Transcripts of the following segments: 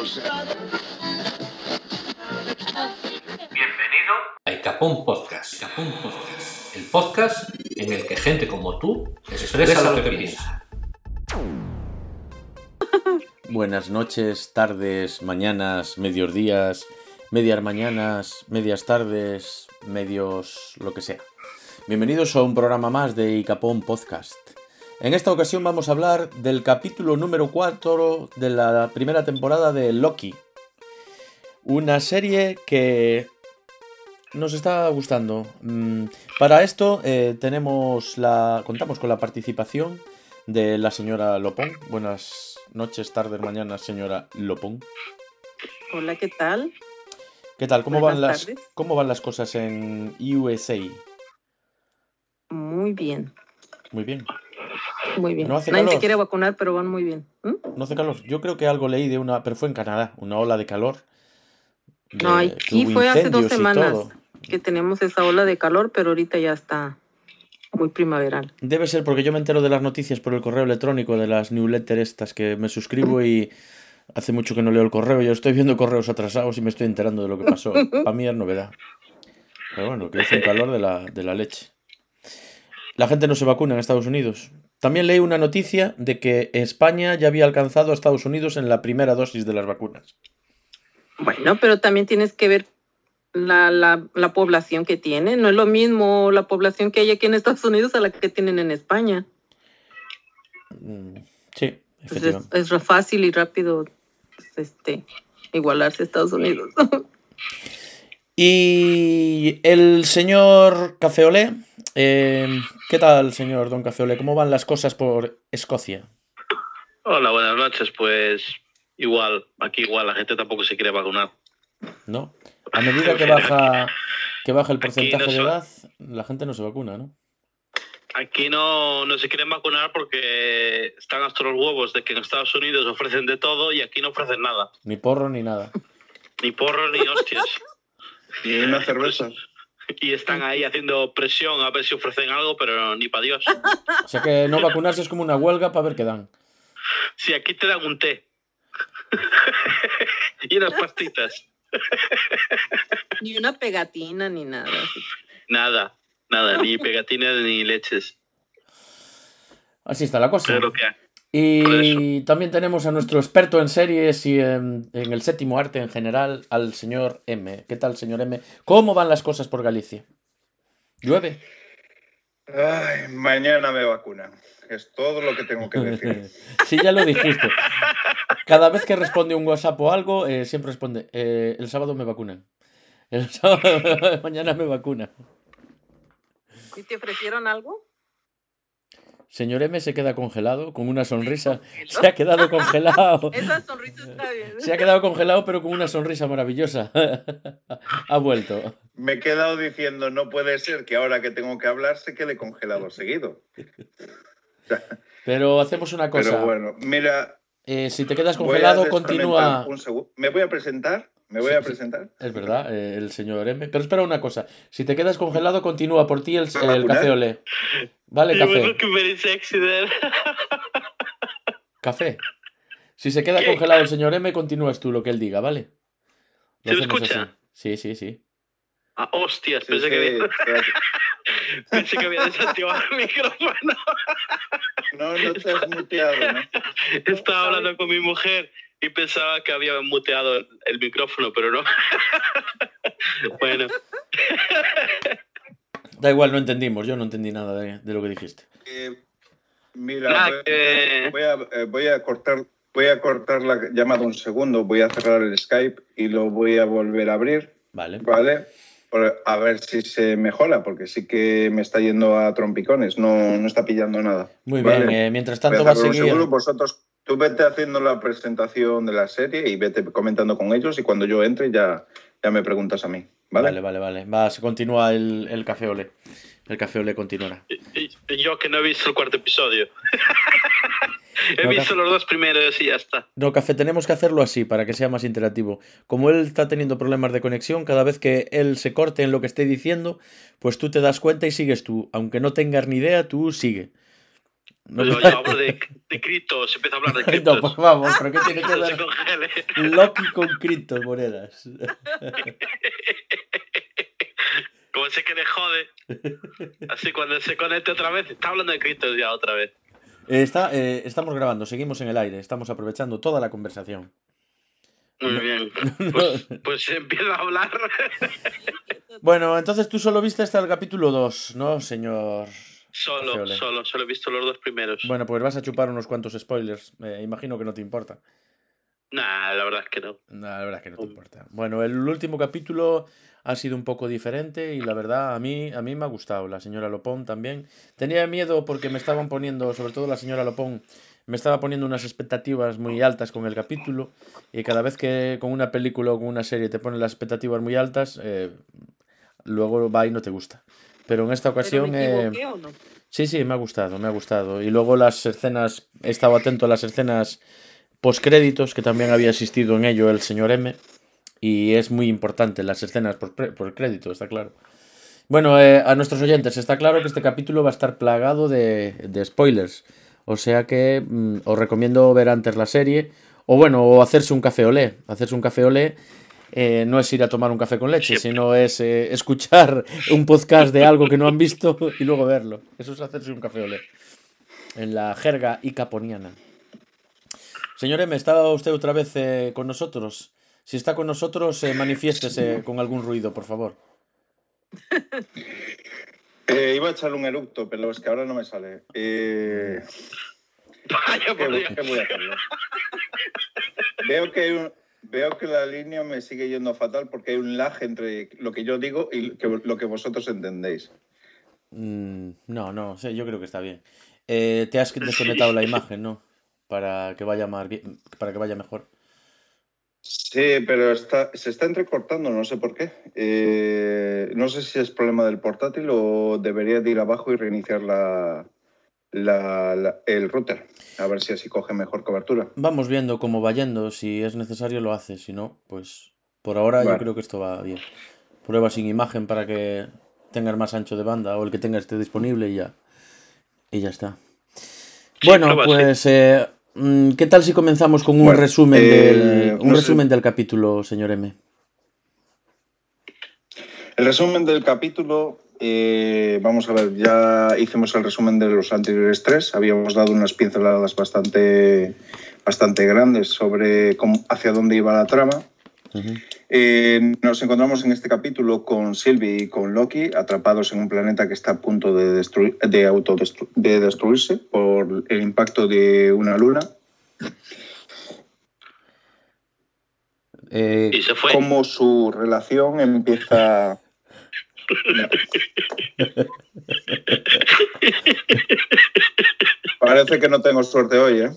Bienvenido a Icapón Podcast. Icapón Podcast. El podcast en el que gente como tú expresa lo que piensa. Buenas noches, tardes, mañanas, medios días, medias mañanas, medias tardes, medios lo que sea. Bienvenidos a un programa más de Icapón Podcast. En esta ocasión vamos a hablar del capítulo número 4 de la primera temporada de Loki. Una serie que nos está gustando. Mm, Para esto eh, tenemos la. contamos con la participación de la señora Lopón. Buenas noches, tardes, mañanas, señora Lopón. Hola, ¿qué tal? ¿Qué tal? ¿Cómo van, las, tardes. ¿Cómo van las cosas en USA? Muy bien, Muy bien. Muy bien. No hace Nadie calor. se quiere vacunar, pero van muy bien. ¿Mm? No hace calor. Yo creo que algo leí de una. Pero fue en Canadá, una ola de calor. de- No, aquí fue hace dos semanas que tenemos esa ola de calor, pero ahorita ya está muy primaveral. Debe ser porque yo me entero de las noticias por el correo electrónico, de las newsletters estas que me suscribo y hace mucho que no leo el correo. Yo estoy viendo correos atrasados y me estoy enterando de lo que pasó. Para mí es novedad. Pero bueno, que hizo un calor de la, de la leche. La gente no se vacuna en Estados Unidos. También leí una noticia de que España ya había alcanzado a Estados Unidos en la primera dosis de las vacunas. Bueno, pero también tienes que ver la, la, la población que tiene. No es lo mismo la población que hay aquí en Estados Unidos a la que tienen en España. Mm, Sí, efectivamente. es, es fácil y rápido pues, este, igualarse a Estados Unidos. Y el señor Cafeolé, eh, ¿qué tal, señor Don Cafeolé? ¿Cómo van las cosas por Escocia? Hola, buenas noches. Pues igual, aquí igual la gente tampoco se quiere vacunar. ¿No? A medida que baja, que baja el porcentaje no de edad, la gente no se vacuna, ¿no? Aquí no, no se quieren vacunar porque están hasta los huevos de que en Estados Unidos ofrecen de todo y aquí no ofrecen nada. Ni porro ni nada. Ni porros ni hostias. Y una cerveza. Y están ahí haciendo presión a ver si ofrecen algo, pero ni para Dios. O sea que no vacunarse es como una huelga para ver qué dan. Si aquí te dan un té. y unas pastitas. ni una pegatina ni nada. Nada, nada, ni pegatinas ni leches. Así está la cosa. Pero que. Y también tenemos a nuestro experto en series y en, en el séptimo arte en general, al señor M. ¿Qué tal, señor M? ¿Cómo van las cosas por Galicia? ¿Llueve? Ay, mañana me vacunan. Es todo lo que tengo que decir. sí, ya lo dijiste. Cada vez que responde un WhatsApp o algo, eh, siempre responde, eh, el sábado me vacunan. El sábado, mañana me vacunan. ¿Y te ofrecieron algo? Señor M se queda congelado con una sonrisa. Se ha quedado congelado. Esa sonrisa está bien. Se ha quedado congelado, pero con una sonrisa maravillosa. ha vuelto. Me he quedado diciendo, no puede ser que ahora que tengo que hablar se quede congelado seguido. Pero hacemos una cosa. Pero bueno, mira. Eh, si te quedas congelado, continúa. un segundo. Me voy a presentar. Me voy Sí, a presentar. Es verdad, eh, el señor M. Pero espera una cosa. Si te quedas congelado, continúa por ti el, ¿Me va a el café olé. Vale, café. look very sexy there. Café. Si se queda ¿Qué? congelado el señor M, continúas tú lo que él diga, ¿vale? ¿Se lo hacemos escucha? así. Sí, sí, sí. Ah, hostias, pensé, sí, que había, espérate. pensé que había desactivado el micrófono. No, no te has muteado, ¿no? Estaba hablando con mi mujer y pensaba que había muteado el, micrófono, pero no. bueno, Da igual, no entendimos. Yo no entendí nada de, de lo que dijiste. Eh, mira, Nada, voy, que- voy a, eh, voy a cortar. Voy a cortar la llamada un segundo, voy a cerrar el Skype y lo voy a volver a abrir. Vale. ¿vale? A ver si se mejora, porque sí que me está yendo a trompicones, no, no está pillando nada. Muy Vale. bien. eh, mientras Voy a tanto va a seguir. segundo, vosotros, tú vete haciendo la presentación de la serie y vete comentando con ellos y cuando yo entre ya, ya me preguntas a mí, ¿vale? Vale, vale, vale. Va, se continúa el, el café olé. El café olé continuará. yo que no he visto el cuarto episodio. he No, visto los dos primeros y ya está. No, Café, tenemos que hacerlo así para que sea más interactivo. Como él está teniendo problemas de conexión, cada vez que él se corte en lo que esté diciendo, pues tú te das cuenta y sigues tú. Aunque no tengas ni idea, tú sigue. No, Yo, yo hablo de, de criptos, empiezo a hablar de no, criptos. por favor, pero ¿qué tiene que No se ver. Loki con criptomonedas? Como se que le jode. Así cuando se conecte otra vez, está hablando de criptos ya otra vez. Eh, está, eh, estamos grabando, seguimos en el aire, estamos aprovechando toda la conversación. Muy No. bien. Pues, pues empiezo a hablar. Bueno, entonces tú solo viste hasta el capítulo 2, ¿no, señor? Solo, solo, solo he visto los dos primeros. Bueno, pues vas a chupar unos cuantos spoilers. eh, imagino que no te importa. Nah, la verdad es que no. No, la verdad es que no te Um. importa. Bueno, el último capítulo ha sido un poco diferente y la verdad a mí, a mí me ha gustado. La señora Lopón también. Tenía miedo porque me estaban poniendo, sobre todo la señora Lopón, me estaba poniendo unas expectativas muy altas con el capítulo y cada vez que con una película o con una serie te ponen las expectativas muy altas, eh, luego va y no te gusta. Pero en esta ¿Pero ocasión... me eh, o no? Sí, sí, me ha gustado, me ha gustado. Y luego las escenas, he estado atento a las escenas postcréditos, que también había asistido en ello el señor M. Y es muy importante las escenas por, crédito, está claro. Bueno, eh, a nuestros oyentes, está claro que este capítulo va a estar plagado de, de spoilers. O sea que mm, os recomiendo ver antes la serie. O bueno, o hacerse un café olé. Hacerse un café olé eh, no es ir a tomar un café con leche, Siempre. sino es eh, escuchar un podcast de algo que no han visto y luego verlo. Eso es hacerse un café olé. En la jerga icaponiana. Señor M, ¿está usted otra vez eh, con nosotros? Si está con nosotros, eh, manifiéstese con algún ruido, por favor. Eh, iba a echarle un eructo, pero es que ahora no me sale. Eh, Vaya, ¿qué, por voy- Dios. qué voy a hacerlo? Veo que, hay un- veo que la línea me sigue yendo fatal porque hay un lag entre lo que yo digo y lo que vosotros entendéis. Mm, no, no, sí, yo creo que está bien. Eh, te has desconectado la imagen, ¿no? Para que vaya más bien, para que vaya mejor. Sí, pero está, se está entrecortando, no sé por qué. Eh, no sé si es problema del portátil o debería de ir abajo y reiniciar la, la- la- el router. A ver si así coge mejor cobertura. Vamos viendo cómo va yendo. Si es necesario, lo hace. Si no, pues por ahora yo creo que esto va bien. Prueba sin imagen para que tengas más ancho de banda o el que tenga esté disponible y ya. Y ya está. Sí, bueno, prueba, sí. pues eh, mm, ¿qué tal si comenzamos con un Bueno, resumen eh, del un no sé. resumen del capítulo, señor M? El resumen del capítulo, eh, vamos a ver, ya hicimos el resumen de los anteriores tres, habíamos dado unas pinceladas bastante, bastante grandes sobre cómo, hacia dónde iba la trama. Eh, nos encontramos en este capítulo con Sylvie y con Loki atrapados en un planeta que está a punto de, destruir, de, autodestru- de destruirse por el impacto de una luna. Eh, Y se fue. Cómo su relación empieza... Parece que no tengo suerte hoy, ¿eh?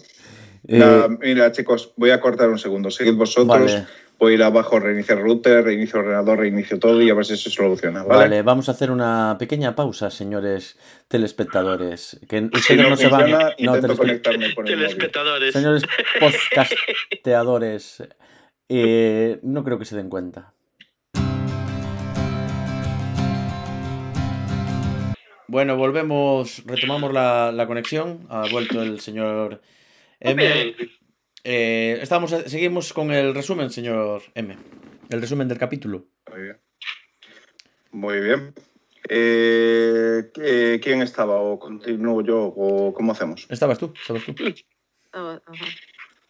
eh, mira, chicos, voy a cortar un segundo. Seguid vosotros. Vale. Voy a ir abajo, reiniciar router, reinicio ordenador, reinicio todo y a ver si se soluciona. Vale. ¿vale? vamos a hacer una pequeña pausa, señores telespectadores. Que Si no, no, se van. no, conectarme por el móvil. Telespectadores. Señores podcasteadores, eh, no creo que se den cuenta. Bueno, volvemos, retomamos la, la conexión. Ha vuelto el señor M. Eh, estamos, seguimos con el resumen, señor M. El resumen del capítulo. Muy bien. Muy bien. Eh, ¿qué- ¿Quién estaba? ¿O continúo yo? ¿O cómo hacemos? ¿Estabas tú? ¿Estabas tú? Ah.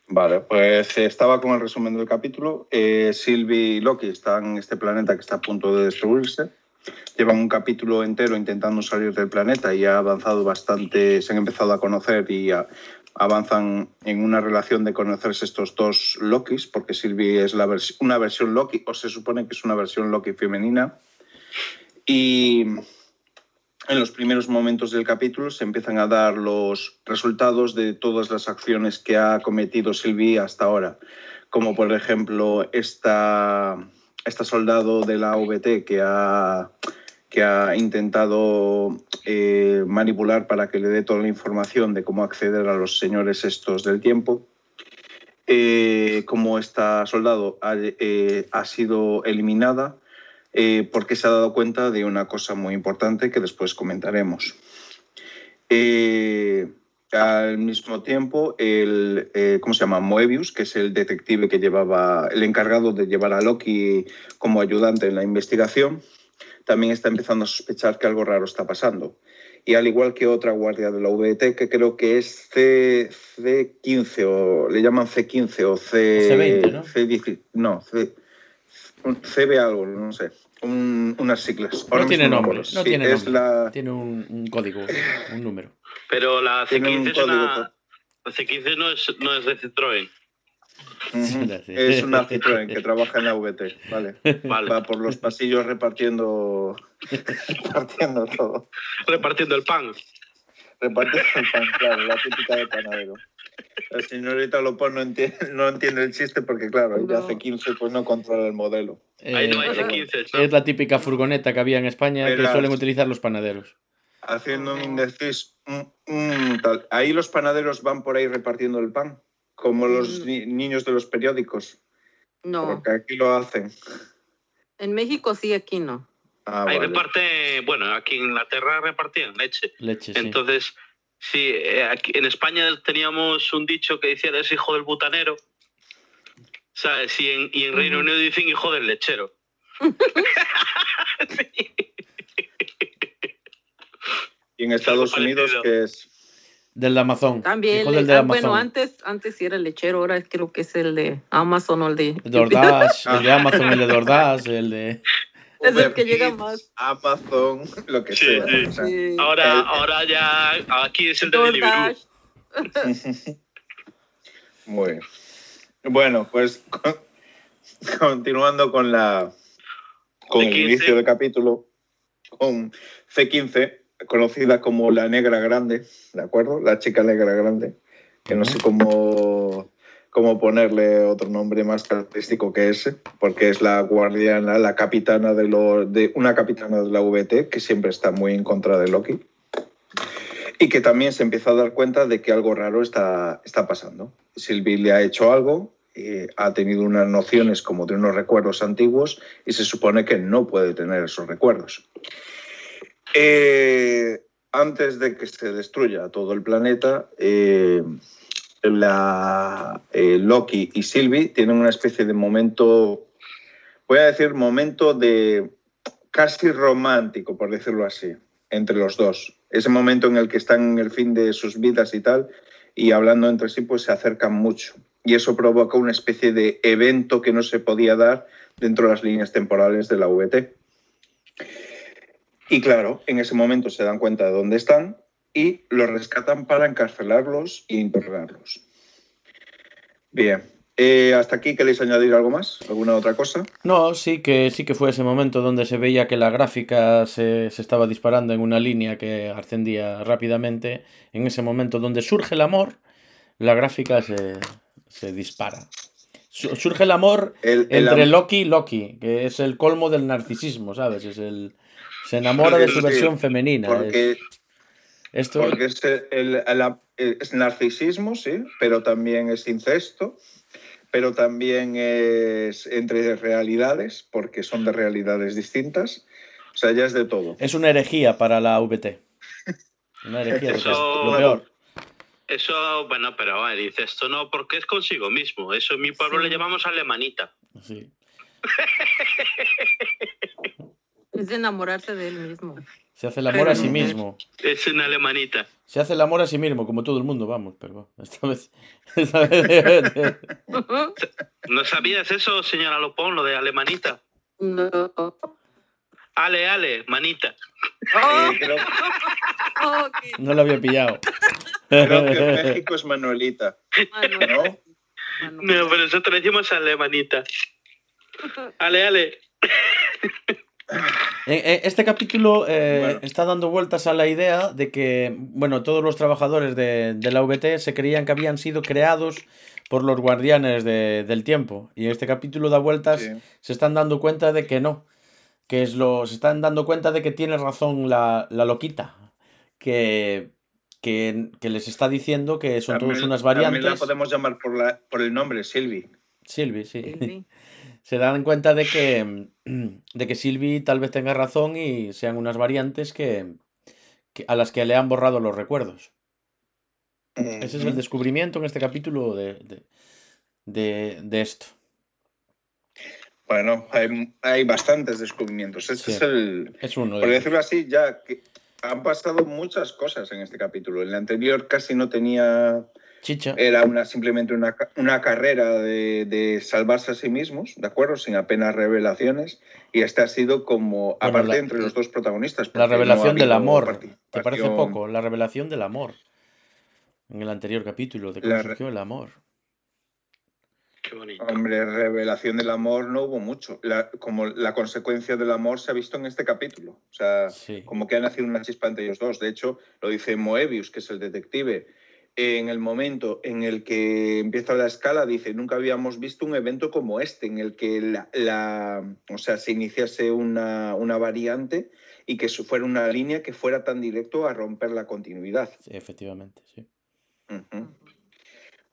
Vale, pues eh, estaba con el resumen del capítulo. Eh, Sylvie y Loki están en este planeta que está a punto de destruirse. Llevan un capítulo entero intentando salir del planeta y ha avanzado bastante, se han empezado a conocer y a- avanzan en una relación de conocerse estos dos Lokis, porque Sylvie es la vers- una versión Loki, o se supone que es una versión Loki femenina. Y en los primeros momentos del capítulo se empiezan a dar los resultados de todas las acciones que ha cometido Sylvie hasta ahora, como por ejemplo esta, esta soldado de la VT que ha, que ha intentado eh, manipular para que le dé toda la información de cómo acceder a los señores estos del tiempo. Eh, como esta soldado ha, eh, ha sido eliminada eh, porque se ha dado cuenta de una cosa muy importante que después comentaremos. Al mismo tiempo el, eh, ¿cómo se llama? Moebius, que es el detective que llevaba, el encargado de llevar a Loki como ayudante en la investigación, también está empezando a sospechar que algo raro está pasando. Y al igual que otra guardia de la VT, que creo que es C, C15 o le llaman C15 o C, C20, ¿no? C10, no, C, un CB algo, no sé, un- unas siglas. Ahora No tiene nombre, no Sí, tiene es nombre. la- Tiene un, un código, un número. Pero la Tiene un C15 es una. La C15 no es, no es de Citroën. Es una Citroën que trabaja en la VT, vale. Vale. Va por los pasillos repartiendo, repartiendo todo. Repartiendo el pan. Repartiendo el pan, claro, la típica de panadero. La señorita Lopón no entiende, no entiende el chiste porque, claro, ella No. hace 15 pues no controla el modelo. Ahí no hay Eh, C15. ¿no? es la típica furgoneta que había en España que suelen utilizar los panaderos. Haciendo un indecis, tal. Ahí los panaderos van por ahí repartiendo el pan, como los Mm. ni- niños de los periódicos, No, porque aquí lo hacen. en México sí, aquí no. Ah, Ahí vale. reparte. Bueno, aquí en Inglaterra repartían leche. Leche, sí. Entonces, sí, eh, aquí en España teníamos un dicho que decía eres hijo del butanero. ¿Sabes? Y en, y en Reino. Unido dicen hijo del lechero. Y en Estados Unidos, que es Del de Amazon. También, Hijo le- del de ah, Amazon. bueno, antes, antes sí era el lechero, ahora creo que es el de Amazon o el de... El de el de Amazon, el de DoorDash, el de... Es el que llega más. Amazon, lo que Sí, sea. sí. Sí. Ahora, El- ahora ya aquí es el de Deliveroo. Muy bien. Bueno, pues con- continuando con la con el C15. inicio del capítulo, con C15, conocida como la negra grande, ¿de acuerdo? La chica negra grande, que no sé cómo, cómo ponerle otro nombre más característico que ese, porque es la guardiana, la capitana de, lo, de una capitana de la VT, que siempre está muy en contra de Loki. Y que también se empieza a dar cuenta de que algo raro está, está pasando. Sylvie le ha hecho algo, eh, ha tenido unas nociones como de unos recuerdos antiguos y se supone que no puede tener esos recuerdos. Eh, antes de que se destruya todo el planeta, eh, la, eh, Loki y Sylvie tienen una especie de momento, voy a decir momento de casi romántico, por decirlo así, entre los dos. Ese momento en el que están en el fin de sus vidas y tal, y hablando entre sí, pues se acercan mucho. Y eso provoca una especie de evento que no se podía dar dentro de las líneas temporales de la VT. Y claro, en ese momento se dan cuenta de dónde están y los rescatan para encarcelarlos e interrogarlos. Bien, eh, hasta aquí queréis añadir algo más, alguna otra cosa. No, sí que sí que fue ese momento donde se veía que la gráfica se, se estaba disparando en una línea que ascendía rápidamente. En ese momento donde surge el amor, la gráfica se, se dispara. Su- Surge el amor El, el entre am- Loki y Loki, que es el colmo del narcisismo, ¿sabes? Es el se enamora de su versión femenina. porque, es- esto porque es, el- el- es narcisismo, sí, pero también es incesto, pero también es entre realidades, porque son de realidades distintas. O sea, ya es de todo. es una herejía para la VT. Una herejía, Eso- lo peor. Eso, bueno, pero a ver, dice esto no, porque es consigo mismo. Eso en mi pueblo Sí. le llamamos alemanita. Sí. Es de enamorarse de él mismo. Se hace el amor a sí mismo. Es una alemanita. Se hace el amor a sí mismo, como todo el mundo, vamos, pero esta vez. esta vez- ¿No sabías eso, señora Lopón, lo de alemanita? No. Ale, ale, manita. Oh, Eh, creo, no lo había pillado. creo que en México es Manuelita, Ah, no. ¿no? No. No, pero nosotros decimos alemanita. Ale, ale. Eh, eh, Este capítulo eh, Bueno. está dando vueltas a la idea de que, bueno, todos los trabajadores de, de la VT se creían que habían sido creados por los guardianes de- del tiempo. Y en este capítulo da vueltas, Sí. se están dando cuenta de que no. Que es lo. Se están dando cuenta de que tiene razón la, la loquita. Que, que, que les está diciendo que son todos También- unas También la variantes. podemos llamar por, la, por el nombre, Silvi. Silvi, sí. Sí. Se dan cuenta de que, de que Sylvie tal vez tenga razón y sean unas variantes que, que- a las que le han borrado los recuerdos. Ese es el descubrimiento en este capítulo de, de, de, de esto. Bueno, hay, hay bastantes descubrimientos. Este Sí. es el. Es uno Por de decirlo así, ya que han pasado muchas cosas en este capítulo. En el anterior casi no tenía. Chicha. Era una, simplemente una, una carrera de, de salvarse a sí mismos, ¿de acuerdo? Sin apenas revelaciones. Y este ha sido como. Bueno, aparte la- entre los dos protagonistas. La no revelación del amor. ¿Te parece poco? La revelación del amor. En el anterior capítulo, de cómo La surgió el amor. Qué bonito. Hombre, revelación del amor no hubo mucho. La- como la consecuencia del amor se ha visto en este capítulo. O sea, Sí. como que ha nacido una chispa entre ellos dos. De hecho, lo dice Moebius, que es el detective. En el momento en el que empieza la escala, dice, nunca habíamos visto un evento como este, en el que la, la- o sea, se iniciase una, una variante y que fuera una línea que fuera tan directo a romper la continuidad. Sí, efectivamente, sí. Ujú.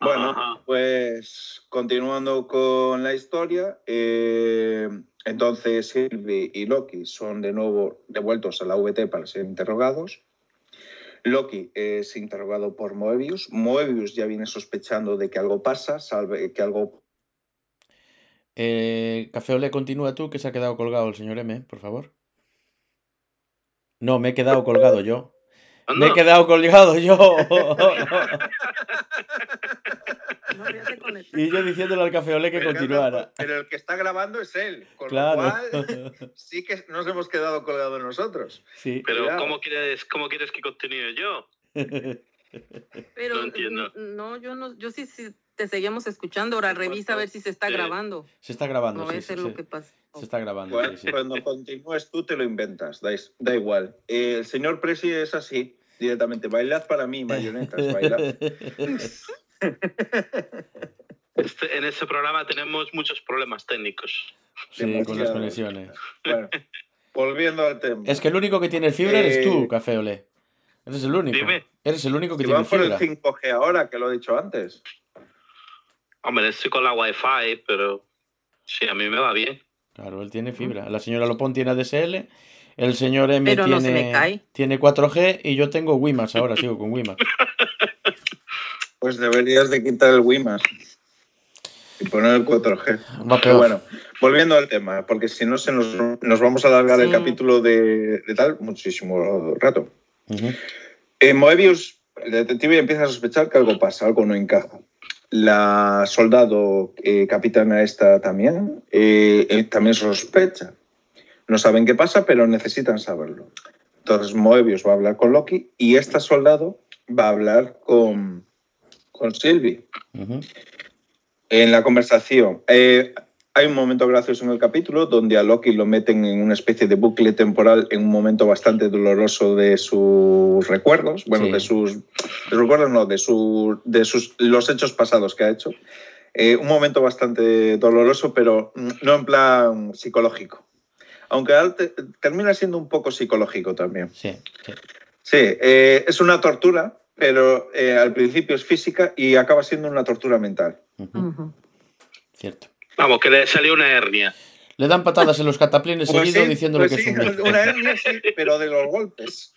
Bueno, Ajá. pues continuando con la historia, eh, entonces Sylvie y Loki son de nuevo devueltos a la VT para ser interrogados. Loki es interrogado por Moebius. Moebius ya viene sospechando de que algo pasa, salve que algo Eh, Café Olé, continúa tú, que se ha quedado colgado el señor M, por favor. No, me he quedado colgado yo. Me he quedado colgado yo. No y yo diciéndole al Café Olé que Pero- continuara. Pero el que está grabando es él, con Claro. lo cual sí que nos hemos quedado colgados nosotros. Sí. Pero. ¿cómo quieres, ¿cómo quieres que continúe yo? Pero No entiendo. no, yo no, yo sí, sí te seguíamos escuchando. Ahora revisa a ver si se está Sí. grabando. Se está grabando, No va sí, a sí, lo que pasa. Se está grabando, Bueno, sí, sí. Cuando continúes tú te lo inventas, da, da igual. Eh, el señor Presi es así, directamente. Bailad para mí, marionetas, bailad. Este- en este programa tenemos muchos problemas técnicos. Sí, con las conexiones. Bueno, volviendo al tema. Es que el único que tiene fibra eres Eh, tú, Café Olé. Eres el único. Dime. Eres el único que si tiene van por el fibra. 5G ahora, que lo he dicho antes. Hombre, estoy con la Wi-Fi, pero sí, a mí me va bien. Claro, él tiene fibra. La señora Lopón tiene ADSL, el señor M Pero no se tiene, me cae. tiene 4G y yo tengo WiMAX ahora, sigo con WiMAX. Pues deberías de quitar el WiMAX y poner el 4G. Va Pero bueno, volviendo al tema, porque si no se nos, nos vamos a alargar el capítulo de, de tal muchísimo rato. En Moebius, el detective empieza a sospechar que algo pasa, algo no encaja. La soldado eh, capitana esta también, eh, eh, también sospecha. No saben qué pasa, pero necesitan saberlo. Entonces Moebius va a hablar con Loki y esta soldado va a hablar con, con. Ujú. En la conversación, eh, hay un momento gracioso en el capítulo donde a Loki lo meten en una especie de bucle temporal en un momento bastante doloroso de sus recuerdos, bueno, Sí. de sus de sus recuerdos, no, de, su, de sus, los hechos pasados que ha hecho. Eh, un momento bastante doloroso, pero no en plan psicológico. Aunque te- termina siendo un poco psicológico también. Sí, sí. Sí, eh, es una tortura, pero eh, al principio es física y acaba siendo una tortura mental. Cierto. Vamos, que le salió una hernia. Le dan patadas en los cataplines Pues seguido sí, diciéndole pues que sí, es un una hernia sí, pero de los golpes.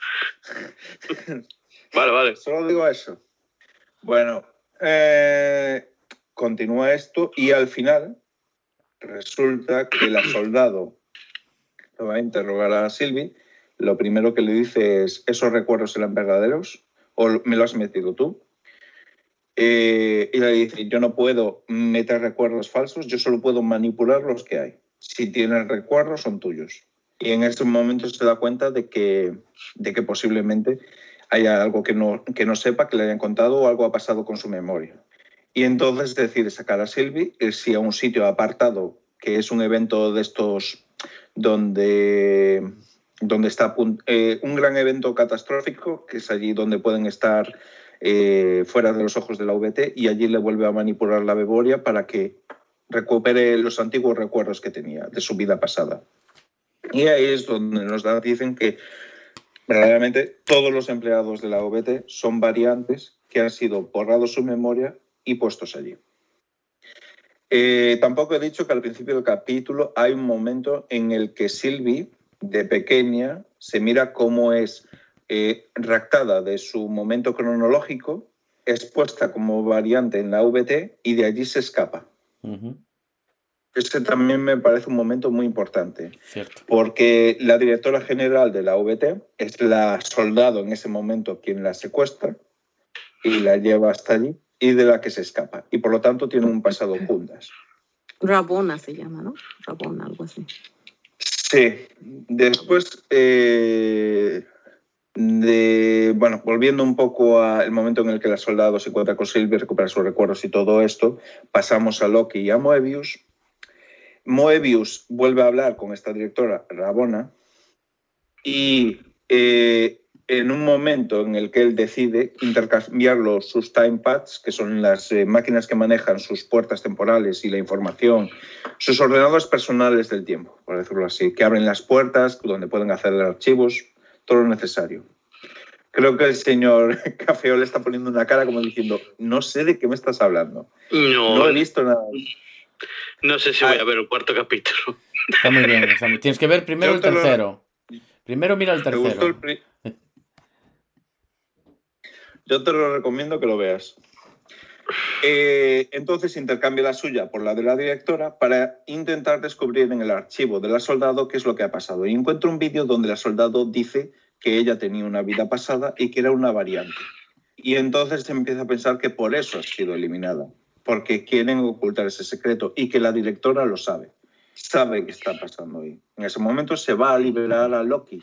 Vale, vale. Solo digo eso. Bueno, eh, continúa esto y al final resulta que la soldado que va a interrogar a Sylvie, lo primero que le dice es, ¿esos recuerdos eran verdaderos o me lo has metido tú? Eh, y le dice, yo no puedo meter recuerdos falsos, yo solo puedo manipular los que hay. Si tienes recuerdos, son tuyos. Y en este momento se da cuenta de que, de que posiblemente haya algo que no, que no sepa, que le hayan contado o algo ha pasado con su memoria. Y entonces decide sacar a Sylvie, irse a un sitio apartado, que es un evento de estos donde, donde está eh, un gran evento catastrófico, que es allí donde pueden estar eh, fuera de los ojos de la VT, y allí le vuelve a manipular la memoria para que recupere los antiguos recuerdos que tenía de su vida pasada. Y ahí es donde nos da- dicen que verdaderamente todos los empleados de la OBT son variantes que han sido borrados su memoria y puestos allí. Eh, tampoco he dicho que al principio del capítulo hay un momento en el que Sylvie, de pequeña, se mira cómo es eh, raptada de su momento cronológico es puesta como variante en la VT y de allí se escapa. Ujú, Ese también me parece un momento muy importante, Cierto. porque la directora general de la VT es la soldado en ese momento quien la secuestra y la lleva hasta allí y de la que se escapa. Y por lo tanto tiene un pasado juntas. Rabona se llama, ¿no? Rabona, algo así. Sí, después, eh, de, bueno, volviendo un poco al momento en el que la soldado se encuentra con Sylvie, recupera sus recuerdos y todo esto, pasamos a Loki y a Moebius. Moebius vuelve a hablar con esta directora, Rabona, y eh, en un momento en el que él decide intercambiar los, sus time pads, que son las eh, máquinas que manejan sus puertas temporales y la información, sus ordenadores personales del tiempo, por decirlo así, que abren las puertas, donde pueden hacer archivos, todo lo necesario. Creo que el señor Cafeo le está poniendo una cara como diciendo, no sé de qué me estás hablando. No, No he visto nada. no sé si voy a ver el cuarto capítulo. Está muy bien. Tienes que ver primero Yo el lo- tercero. Primero mira el ¿Te gustó el tercero. pri- Yo te lo recomiendo que lo veas. Eh, entonces intercambia la suya por la de la directora para intentar descubrir en el archivo de la soldado qué es lo que ha pasado. Y encuentro un vídeo donde la soldado dice que ella tenía una vida pasada y que era una variante. Y entonces empieza a pensar que por eso ha sido eliminada, porque quieren ocultar ese secreto y que la directora lo sabe. Sabe qué está pasando ahí. En ese momento se va a liberar a Loki,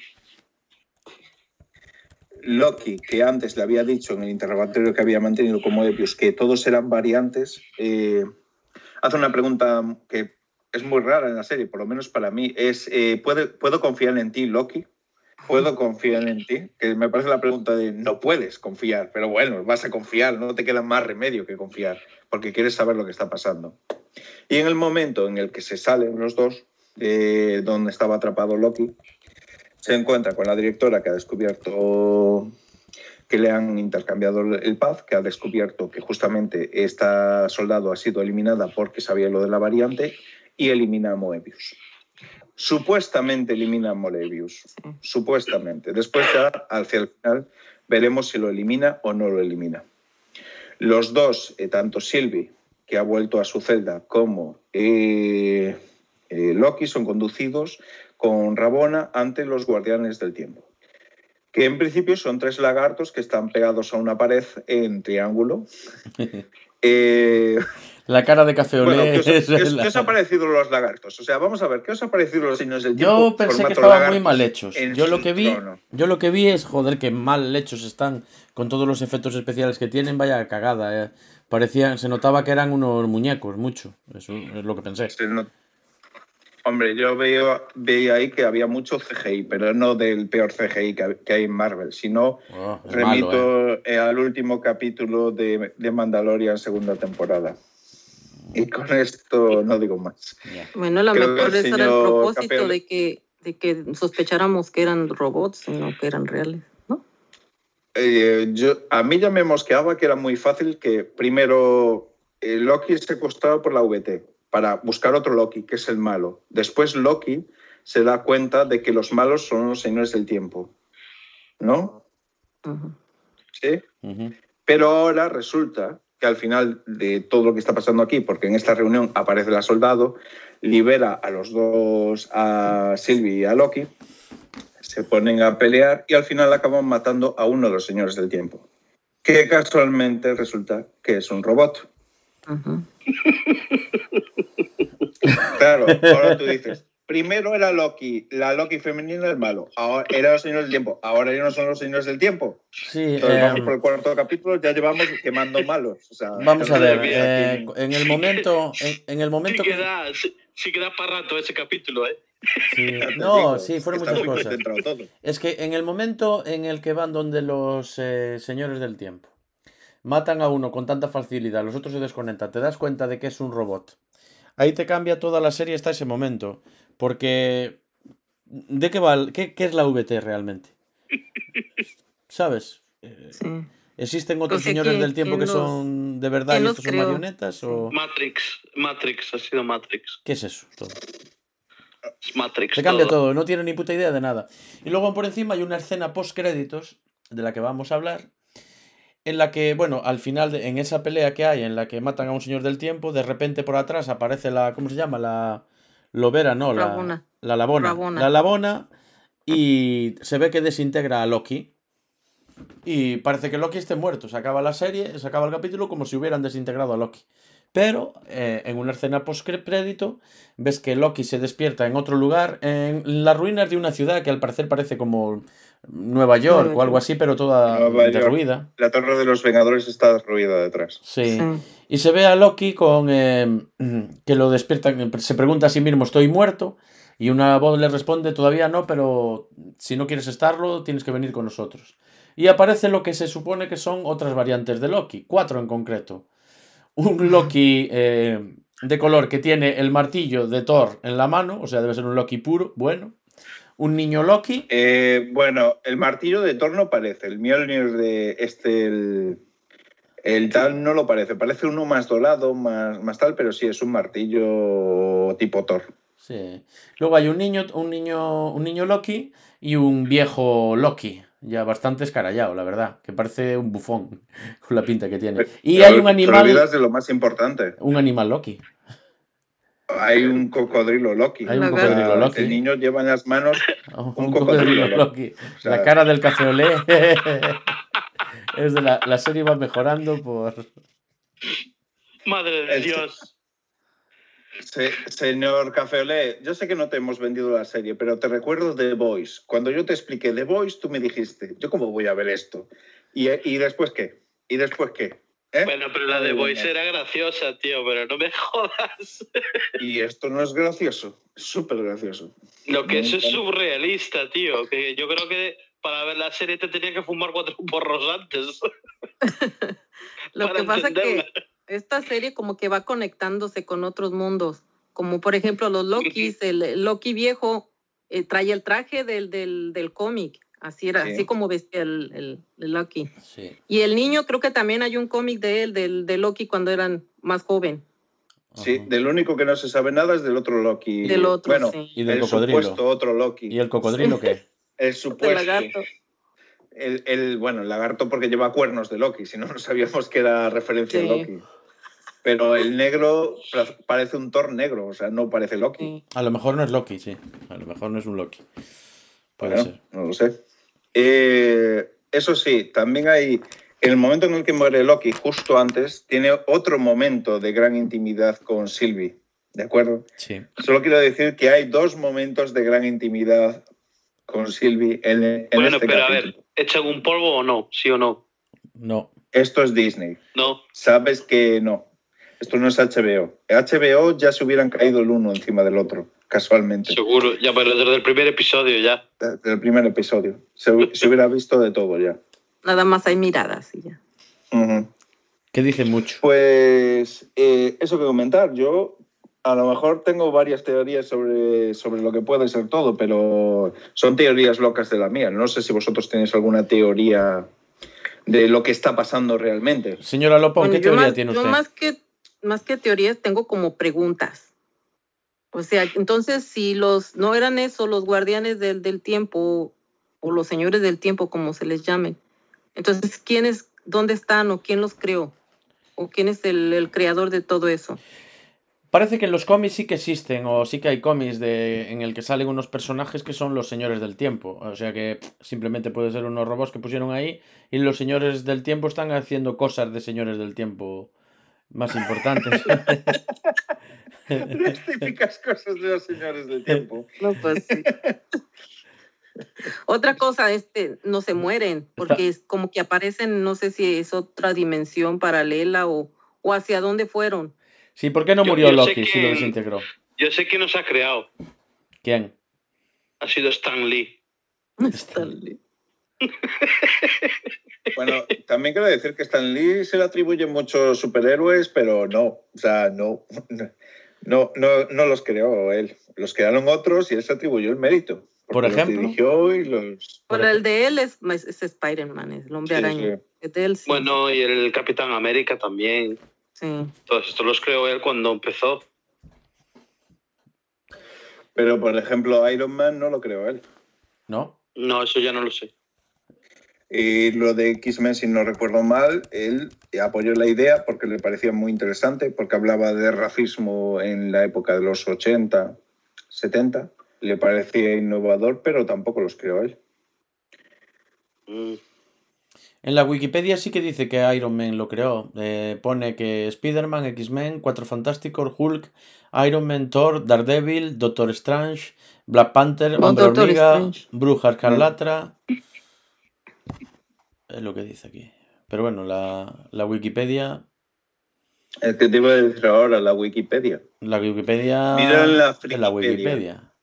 Loki, que antes le había dicho en el interrogatorio que había mantenido como Epius que todos eran variantes, eh, hace una pregunta que es muy rara en la serie, por lo menos para mí, es, eh, ¿puede- ¿puedo confiar en ti, Loki? ¿Puedo confiar en ti? Que me parece la pregunta de no puedes confiar, pero bueno, vas a confiar, no te queda más remedio que confiar, porque quieres saber lo que está pasando. Y en el momento en el que se salen los dos, de donde estaba atrapado Loki, se encuentra con la directora que ha descubierto que le han intercambiado el paz, que ha descubierto que justamente esta soldado ha sido eliminada porque sabía lo de la variante y elimina a Moebius. Supuestamente elimina a Moebius, supuestamente. Después ya hacia el final veremos si lo elimina o no lo elimina. Los dos, eh, tanto Sylvie, que ha vuelto a su celda, como eh, eh, Loki, son conducidos con Rabona ante los guardianes del tiempo. Que en principio son tres lagartos que están pegados a una pared en triángulo. Eh, La cara de café bueno, olé ¿qué os, es qué os- qué os ha parecido los lagartos? O sea, vamos a ver, ¿qué os ha parecido los signos del Yo tiempo? pensé que estaban muy mal hechos. Yo lo que vi, trono? yo lo que vi es, joder, que mal hechos están con todos los efectos especiales que tienen, vaya cagada. eh. Parecían, se notaba que eran unos muñecos, mucho. Eso es lo que pensé. Se no- Hombre, yo veo, veía ahí que había mucho CGI, pero no del peor CGI que, que hay en Marvel, sino Oh, es remito malo, eh. eh, al último capítulo de, de Mandalorian segunda temporada. Y con esto no digo más. Ya. Bueno, a lo Creo que mejor era el propósito Capel- de que, de que sospecháramos que eran robots no que eran reales, ¿no? Eh, yo, a mí ya me mosqueaba que era muy fácil que primero eh, Loki es secuestrado por la VT para buscar otro Loki, que es el malo. Después Loki se da cuenta de que los malos son los señores del tiempo. ¿No? Sí. Pero ahora resulta que al final de todo lo que está pasando aquí, porque en esta reunión aparece la soldado, libera a los dos, a Sylvie y a Loki, se ponen a pelear y al final acaban matando a uno de los señores del tiempo, que casualmente resulta que es un robot. Ujú. Claro, ahora tú dices, primero era Loki, la Loki femenina el malo, ahora era los señores del tiempo, ahora ya no son los señores del tiempo. Sí, Entonces eh, vamos por el cuarto capítulo, ya llevamos quemando malos. o sea, vamos a ver. eh, en el momento, en, en el Sí momento que que, da, sí, sí que da para rato ese capítulo, ¿eh? sí, no, sí, fueron está muchas cosas. Es que en el momento en el que van donde los eh, señores del tiempo matan a uno con tanta facilidad, los otros se desconectan, te das cuenta de que es un robot. Ahí te cambia toda la serie hasta ese momento. Porque. ¿De qué va? ¿Qué, qué es la VT realmente? ¿Sabes? Eh, Sí. ¿Existen otros O sea, señores ¿quién- del tiempo que los- son de verdad y estos son marionetas? ¿O Matrix, Matrix, ha sido Matrix. qué es eso? Todo? Es Matrix. Te cambia todo. todo, no tiene ni puta idea de nada. Y luego por encima hay una escena post créditos de la que vamos a hablar, en la que, bueno, al final, de- en esa pelea que hay, en la que matan a un señor del tiempo, de repente por atrás aparece la, ¿cómo se llama? La lobera, no, la, Rabona. la labona. Rabona. La labona y se ve que desintegra a Loki. Y parece que Loki esté muerto. Se acaba la serie, se acaba el capítulo como si hubieran desintegrado a Loki. Pero eh, en una escena post-crédito ves que Loki se despierta en otro lugar, en las ruinas de una ciudad que al parecer parece como Nueva York Nueva o algo York. así, pero toda Nueva York. derruida. La Torre de los Vengadores está derruida detrás. Sí. Sí. Y se ve a Loki con eh, que lo despiertan, se pregunta a sí mismo, ¿estoy muerto? Y una voz le responde, todavía no, pero si no quieres estarlo, tienes que venir con nosotros. Y aparece lo que se supone que son otras variantes de Loki, cuatro en concreto. Un Loki eh, de color que tiene el martillo de Thor en la mano, o sea, debe ser un Loki puro, bueno. Un niño Loki, Eh, bueno, el martillo de Thor no parece. El Mjolnir de este, el, el tal no lo parece. Parece uno más dorado, más, más tal, pero sí es un martillo tipo Thor. Sí. Luego hay un niño, un niño, un niño Loki y un viejo Loki, ya bastante escarallado, la verdad, que parece un bufón con la pinta que tiene. Y Pero hay un Te animal, olvidas de lo más importante. un animal Loki. Hay un cocodrilo Loki. Hay un cocodrilo Loki. El niño lleva en las manos. Un, Un cocodrilo cocodrilo Loki. O sea, La cara del café olé. es de la, la serie va mejorando por. Madre de El- Dios. Se- señor Cafeolé, yo sé que no te hemos vendido la serie, pero te recuerdo The Voice. Cuando yo te expliqué The Voice, tú me dijiste, ¿yo cómo voy a ver esto? ¿Y, y después qué? ¿Y después qué? ¿Eh? Bueno, pero la de mía. era graciosa, tío, pero no me jodas. Y esto no es gracioso, es súper gracioso. Lo que es es surrealista, tío. Que yo creo que para ver la serie te tenía que fumar cuatro porros antes. Lo que pasa entenderla. que esta serie como que va conectándose con otros mundos, como por ejemplo los Lokis, el, el Loki viejo eh, trae el traje del, del, del cómic, así era, Sí. así como vestía el, el, el Loki. Sí. Y el niño creo que también hay un cómic de él, del, de Loki cuando eran más joven, Sí, Ajá. del único que no se sabe nada es del otro Loki. del otro, Bueno, sí. Y del el cocodrilo. supuesto otro Loki. ¿Y el cocodrilo qué? El supuesto. lagarto. El, el- bueno, el lagarto porque lleva cuernos de Loki, si no, no sabíamos que era referencia a Sí. Loki. Pero el negro pa- parece un Thor negro, o sea, no parece Loki. Sí. A lo mejor no es Loki, sí. A lo mejor no es un Loki. Puede Bueno, ser. No lo sé. Eh, eso sí, también hay. En el momento en el que muere Loki, justo antes, tiene otro momento de gran intimidad con Sylvie. ¿De acuerdo? Sí. Solo quiero decir que hay dos momentos de gran intimidad con Sylvie en, en Bueno, este pero a capítulo. ver, ¿echan un polvo o no? ¿Sí o no? No. Esto es Disney. No. Sabes que no. Esto no es HBO. HBO ya se hubieran caído el uno encima del otro, casualmente. Seguro. Ya, pero desde el primer episodio ya. Desde el primer episodio. Se, se hubiera visto de todo ya. Nada más hay miradas y ya. Ujú. Que dice mucho. Pues eh, eso que comentar, yo a lo mejor tengo varias teorías sobre, sobre lo que puede ser todo, pero son teorías locas de la mía. No sé si vosotros tenéis alguna teoría de lo que está pasando realmente. Señora Lopón, Bueno, ¿qué yo teoría más, tiene yo usted? más que, más que teorías tengo como preguntas. O sea, entonces si los no eran eso, los guardianes del, del tiempo o los señores del tiempo, como se les llamen, entonces, ¿quiénes, dónde están o quién los creó? ¿O quién es el, el creador de todo eso? Parece que en los cómics sí que existen, o sí que hay cómics de, en el que salen unos personajes que son los señores del tiempo. O sea que simplemente puede ser unos robots que pusieron ahí y los señores del tiempo están haciendo cosas de señores del tiempo más importantes. Las típicas cosas de los señores del tiempo. No, pues sí. Otra cosa, este, no se mueren, porque es como que aparecen, no sé si es otra dimensión paralela o, o hacia dónde fueron. sí, ¿por qué no murió yo Loki si lo que- desintegró? Yo sé quién nos ha creado. ¿Quién? Ha sido Stan Lee. Stanley. Bueno, también quiero decir que Stan Lee se le atribuyen muchos superhéroes, pero no, o sea, no, no, no, no los creó él. Los crearon otros y él se atribuyó el mérito. Por los ejemplo. dirigió y los... Pero el de él es, es Spider-Man, es el hombre Sí, araña. sí. El de él sí. Bueno, y el Capitán América también. Sí. Todos estos los creó él cuando empezó. Pero, por ejemplo, Iron Man no lo creó él. ¿No? No, eso ya no lo sé. Y lo de X-Men, si no recuerdo mal, él apoyó la idea porque le parecía muy interesante, porque hablaba de racismo en la época de los 80, 70. Le parecía innovador, pero tampoco los creó él. Mm. En la Wikipedia sí que dice que Iron Man lo creó. Eh, pone que Spider-Man, X-Men, Cuatro Fantásticos, Hulk, Iron Man, Thor, Daredevil, Doctor Strange, Black Panther, Hombre Hormiga. Bruja Escarlatra. Es lo que dice aquí. Pero bueno, la, la Wikipedia. El que te iba a decir ahora, la Wikipedia. La Wikipedia. Mira en la en la Frikipedia. Wikipedia.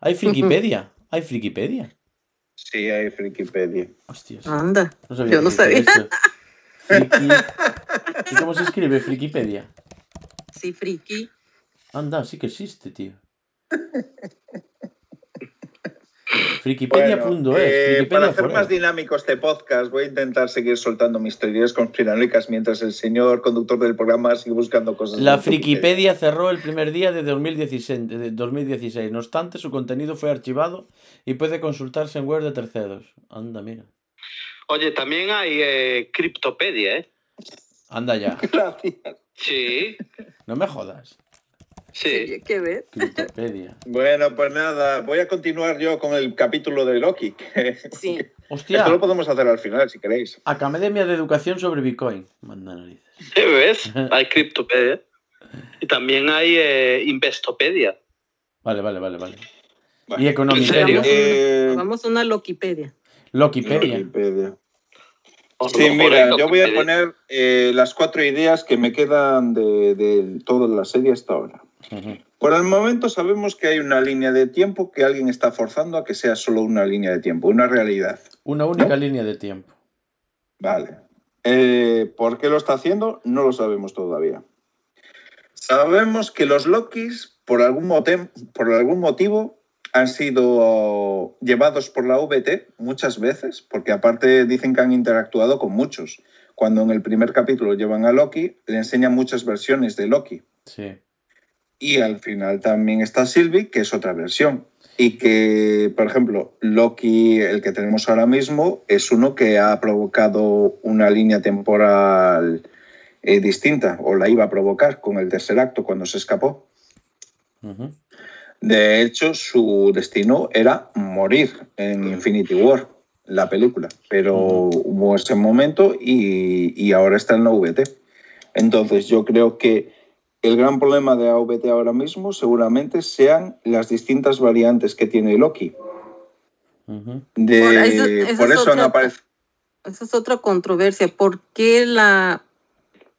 Hay Frikipedia. Hay Frikipedia. Sí, hay Frikipedia. Hostias. Anda. No sabía Yo no sabía. eso. Friki- ¿Y cómo se escribe Frikipedia? Sí, friki. Anda, sí que existe, tío. Frikipedia.es. Bueno, eh, Frikipedia para hacer más dinámico este podcast, voy a intentar seguir soltando mis teorías conspiranoicas mientras el señor conductor del programa sigue buscando cosas. La. Frikipedia cerró el primer día de 2016, de 2016. No obstante, su contenido fue archivado y puede consultarse en web de terceros. Anda, mira. Oye, también hay eh, Criptopedia, ¿eh? Anda ya. Gracias. Sí, No me jodas. Sí. Ver. Frikipedia. Bueno, pues nada, voy a continuar yo con el capítulo de Loki. que Sí. Hostia. Esto lo podemos hacer al final, si queréis. Academia de Educación sobre Bitcoin. Manda narices. ¿Sí, ¿Ves? Hay Criptopedia. Y también hay eh, Investopedia. Vale, vale, vale, vale. Bueno, Y ¿En serio? Economipedia. Eh, Hagamos una Lokipedia. Lokipedia. Sí, mira, yo voy a poner eh, las cuatro ideas que me quedan de, de toda la serie hasta ahora. Por el momento sabemos que hay una línea de tiempo que alguien está forzando a que sea solo una línea de tiempo, una realidad. Una única línea de tiempo. Vale. Eh, ¿Por qué lo está haciendo? No lo sabemos todavía. Sabemos que los Lokis, por algún, por algún motivo, han sido llevados por la VT muchas veces, porque aparte dicen que han interactuado con muchos. Cuando en el primer capítulo llevan a Loki, le enseñan muchas versiones de Loki. Sí. Y al final también está Sylvie, que es otra versión. Y que, por ejemplo, Loki, el que tenemos ahora mismo, es uno que ha provocado una línea temporal eh, distinta, o la iba a provocar con el tercer acto cuando se escapó. De hecho, su destino era morir en Infinity War, la película. Pero hubo ese momento y, y ahora está en la VT. Entonces, yo creo que el gran problema de AVT ahora mismo seguramente sean las distintas variantes que tiene Loki. De, Por eso- esa por es eso han otra- aparecido. Esa es otra controversia. ¿Por qué la,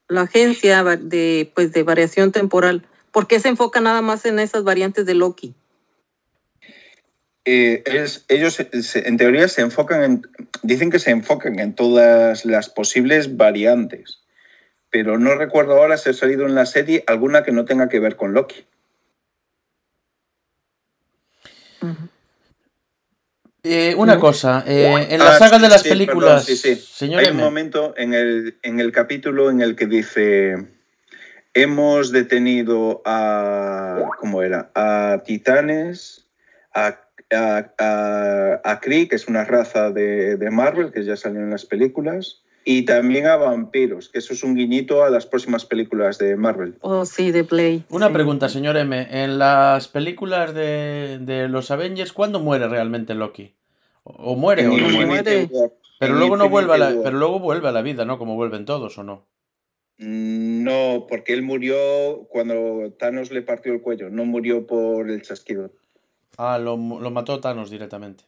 la agencia de, pues, de variación temporal, por qué se enfoca nada más en esas variantes de Loki? eh, es- ellos se- en teoría se enfocan en, dicen que se enfocan en todas las posibles variantes, pero no recuerdo ahora si ha salido en la serie alguna que no tenga que ver con Loki. Eh, una cosa, eh, en la Ah, saga sí, de las sí, películas, perdón, sí, señor Hay un momento en el, en el capítulo en el que dice hemos detenido a ¿cómo era? a titanes, a, a, a, a Kree, que es una raza de, de Marvel que ya salió en las películas, y también a vampiros, que eso es un guiñito a las próximas películas de Marvel. Oh, sí, de Blade. una sí. pregunta, señor M, en las películas de, de los Avengers, ¿cuándo muere realmente Loki? ¿O, muere o no muere? Pero en luego no vuelve a la, pero luego vuelve a la vida, ¿no? Como vuelven todos, ¿o no? Mm, No, porque él murió cuando Thanos le partió el cuello, no murió por el chasquido. Ah, lo, lo mató Thanos directamente.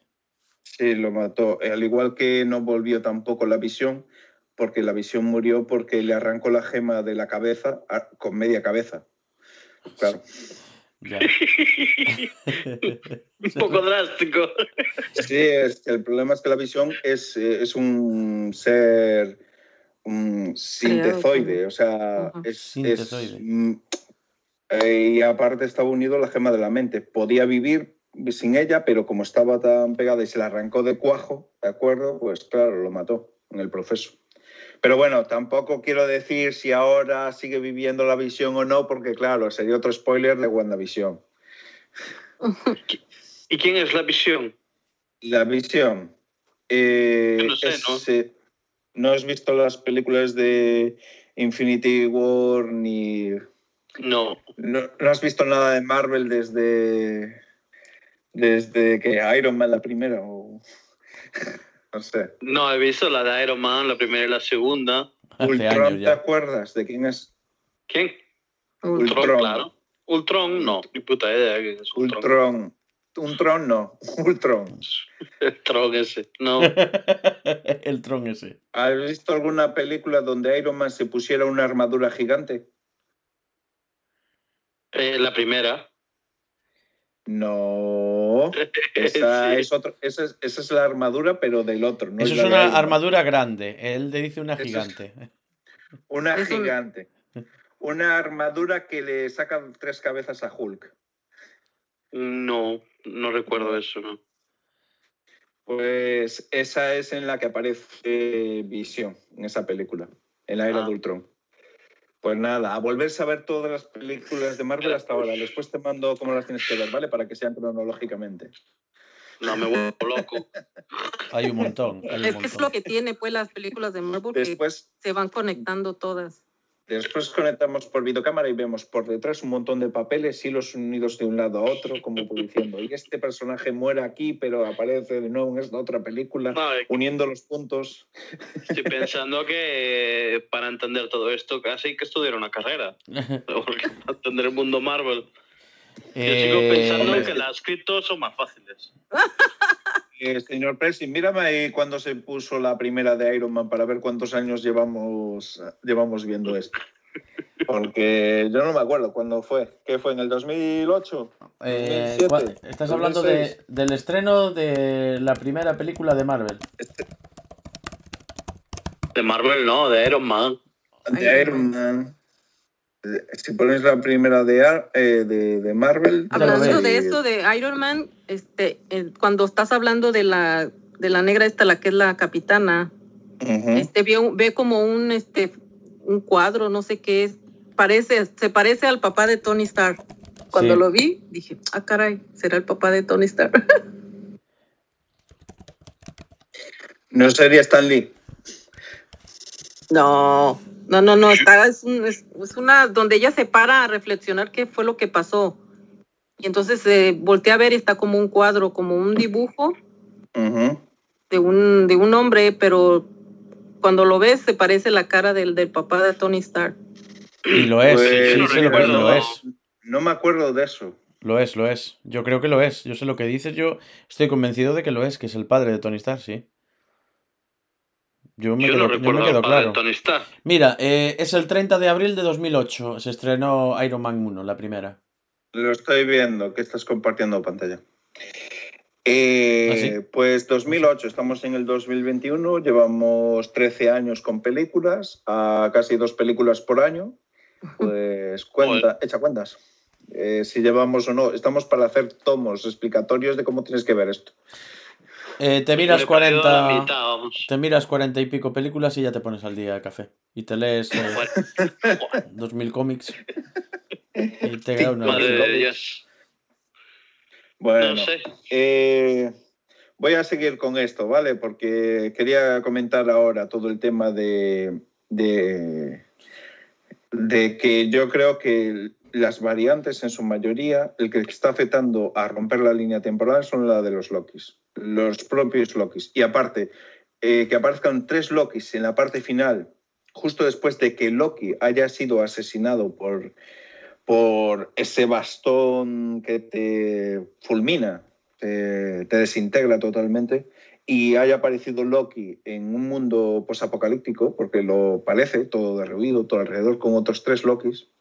Sí, lo mató. Al igual que no volvió tampoco la visión, porque la visión murió porque le arrancó la gema de la cabeza a- con media cabeza. Claro. Ya. Un poco drástico. Sí, es que el problema es que la visión es, eh, es un ser un sintezoide, o sea, es, Sintezoide. mm, eh, y aparte estaba unido a la gema de la mente. Podía vivir sin ella, pero como estaba tan pegada y se la arrancó de cuajo, ¿de acuerdo? Pues claro, lo mató en el proceso. Pero bueno, tampoco quiero decir si ahora sigue viviendo la visión o no, porque claro, sería otro spoiler de WandaVision. ¿Y quién es la visión? La visión Eh, No sé, ¿no? ese- ¿no has visto las películas de Infinity War ni... No, No, no has visto nada de Marvel desde... Desde que Iron Man la primera o... No sé. no he visto la de Iron Man, la primera y la segunda. Hace Ultron, ¿te ya. acuerdas de quién es? ¿Quién? Ultron. Ultron, claro. Ultron, no, ni puta idea quién es Ultron. Ultron. Ultron no, Ultron. Ultron ese, no. el tron ese. ¿Has visto alguna película donde Iron Man se pusiera una armadura gigante? Eh, la primera. No. Esa, Sí. es otro, esa, es, esa es la armadura, pero del otro. No Eso es una armadura grande. Él le dice una gigante. Una gigante. Una armadura que le sacan tres cabezas a Hulk. No, no recuerdo eso, no. Pues esa es en la que aparece Visión, en esa película, en la era Ah. de Ultron. Pues nada, a volverse a ver todas las películas de Marvel hasta ahora. Después te mando cómo las tienes que ver, ¿vale? Para que sean cronológicamente. No, me vuelvo loco. Hay un montón. Hay un Es que es lo que tiene pues las películas de Marvel que se van conectando todas. Después conectamos por videocámara y vemos por detrás un montón de papeles, hilos unidos de un lado a otro, como diciendo, y este personaje muere aquí, pero aparece de nuevo en esta otra película, No, uniendo los puntos. estoy pensando que para entender todo esto casi hay que estudiar una carrera. Porque para entender el mundo Marvel. Yo sigo Eh, pensando hombre. que las criptos son más fáciles. Eh, señor Presi, mírame ahí cuando se puso la primera de Iron Man para ver cuántos años llevamos, llevamos viendo esto. Porque yo no me acuerdo cuándo fue. ¿Qué fue? ¿En el 2008? eh, 2007, ¿cuál- estás hablando de, 2006. del estreno de la primera película de Marvel. De Marvel no, de Iron Man. De Iron Man. Si pones la primera de, Ar- eh, de, de Marvel. Hablando de eso de Iron Man, este, eh, cuando estás hablando de la de la negra esta, la que es la capitana, este ve, como un este un cuadro, no sé qué es, parece, se parece al papá de Tony Stark. Cuando Sí. lo vi, dije, ah caray, será el papá de Tony Stark. No sería Stan Lee. No, no, no, no, está, es, un- es- es una donde ella se para a reflexionar qué fue lo que pasó. Y entonces se voltea a ver y está como un cuadro, como un dibujo de un, de un hombre, pero cuando lo ves se parece la cara del, del papá de Tony Stark. Y lo es. Pues, sí, no sí, lo, lo es. No me acuerdo de eso. Lo es, lo es. Yo creo que lo es. Yo sé lo que dices. Yo estoy convencido de que lo es, que es el padre de Tony Stark, sí. Yo me, Yo quedo, no yo me recuerdo quedo claro. de Tony Stark. Mira, eh, es el 30 de abril de 2008. Se estrenó Iron Man 1, la primera. Lo estoy viendo, que estás compartiendo pantalla. Eh, ¿Ah, sí? Pues 2008, estamos en el 2021, llevamos 13 años con películas, a casi dos películas por año. Pues cuenta, echa cuentas. Eh, si llevamos o no, estamos para hacer tomos explicatorios de cómo tienes que ver esto. Eh, te miras Le he perdido la 40. mitad, vamos. Te miras 40 y pico películas y ya te pones al día de café. Y te lees eh, Bueno, 2000 cómics. Y te da una. Madre de Dios. Bueno, No sé. Eh, voy a seguir con esto, ¿vale? Porque quería comentar ahora todo el tema de, de, de que yo creo que las variantes en su mayoría, el que está afectando a romper la línea temporal son la de los Lokis, los propios Lokis. Y aparte, eh, que aparezcan tres Lokis en la parte final, justo después de que Loki haya sido asesinado por, por ese bastón que te fulmina, te, te desintegra totalmente, y haya aparecido Loki en un mundo posapocalíptico, porque lo parece, todo derruido, todo alrededor, con otros tres Lokis,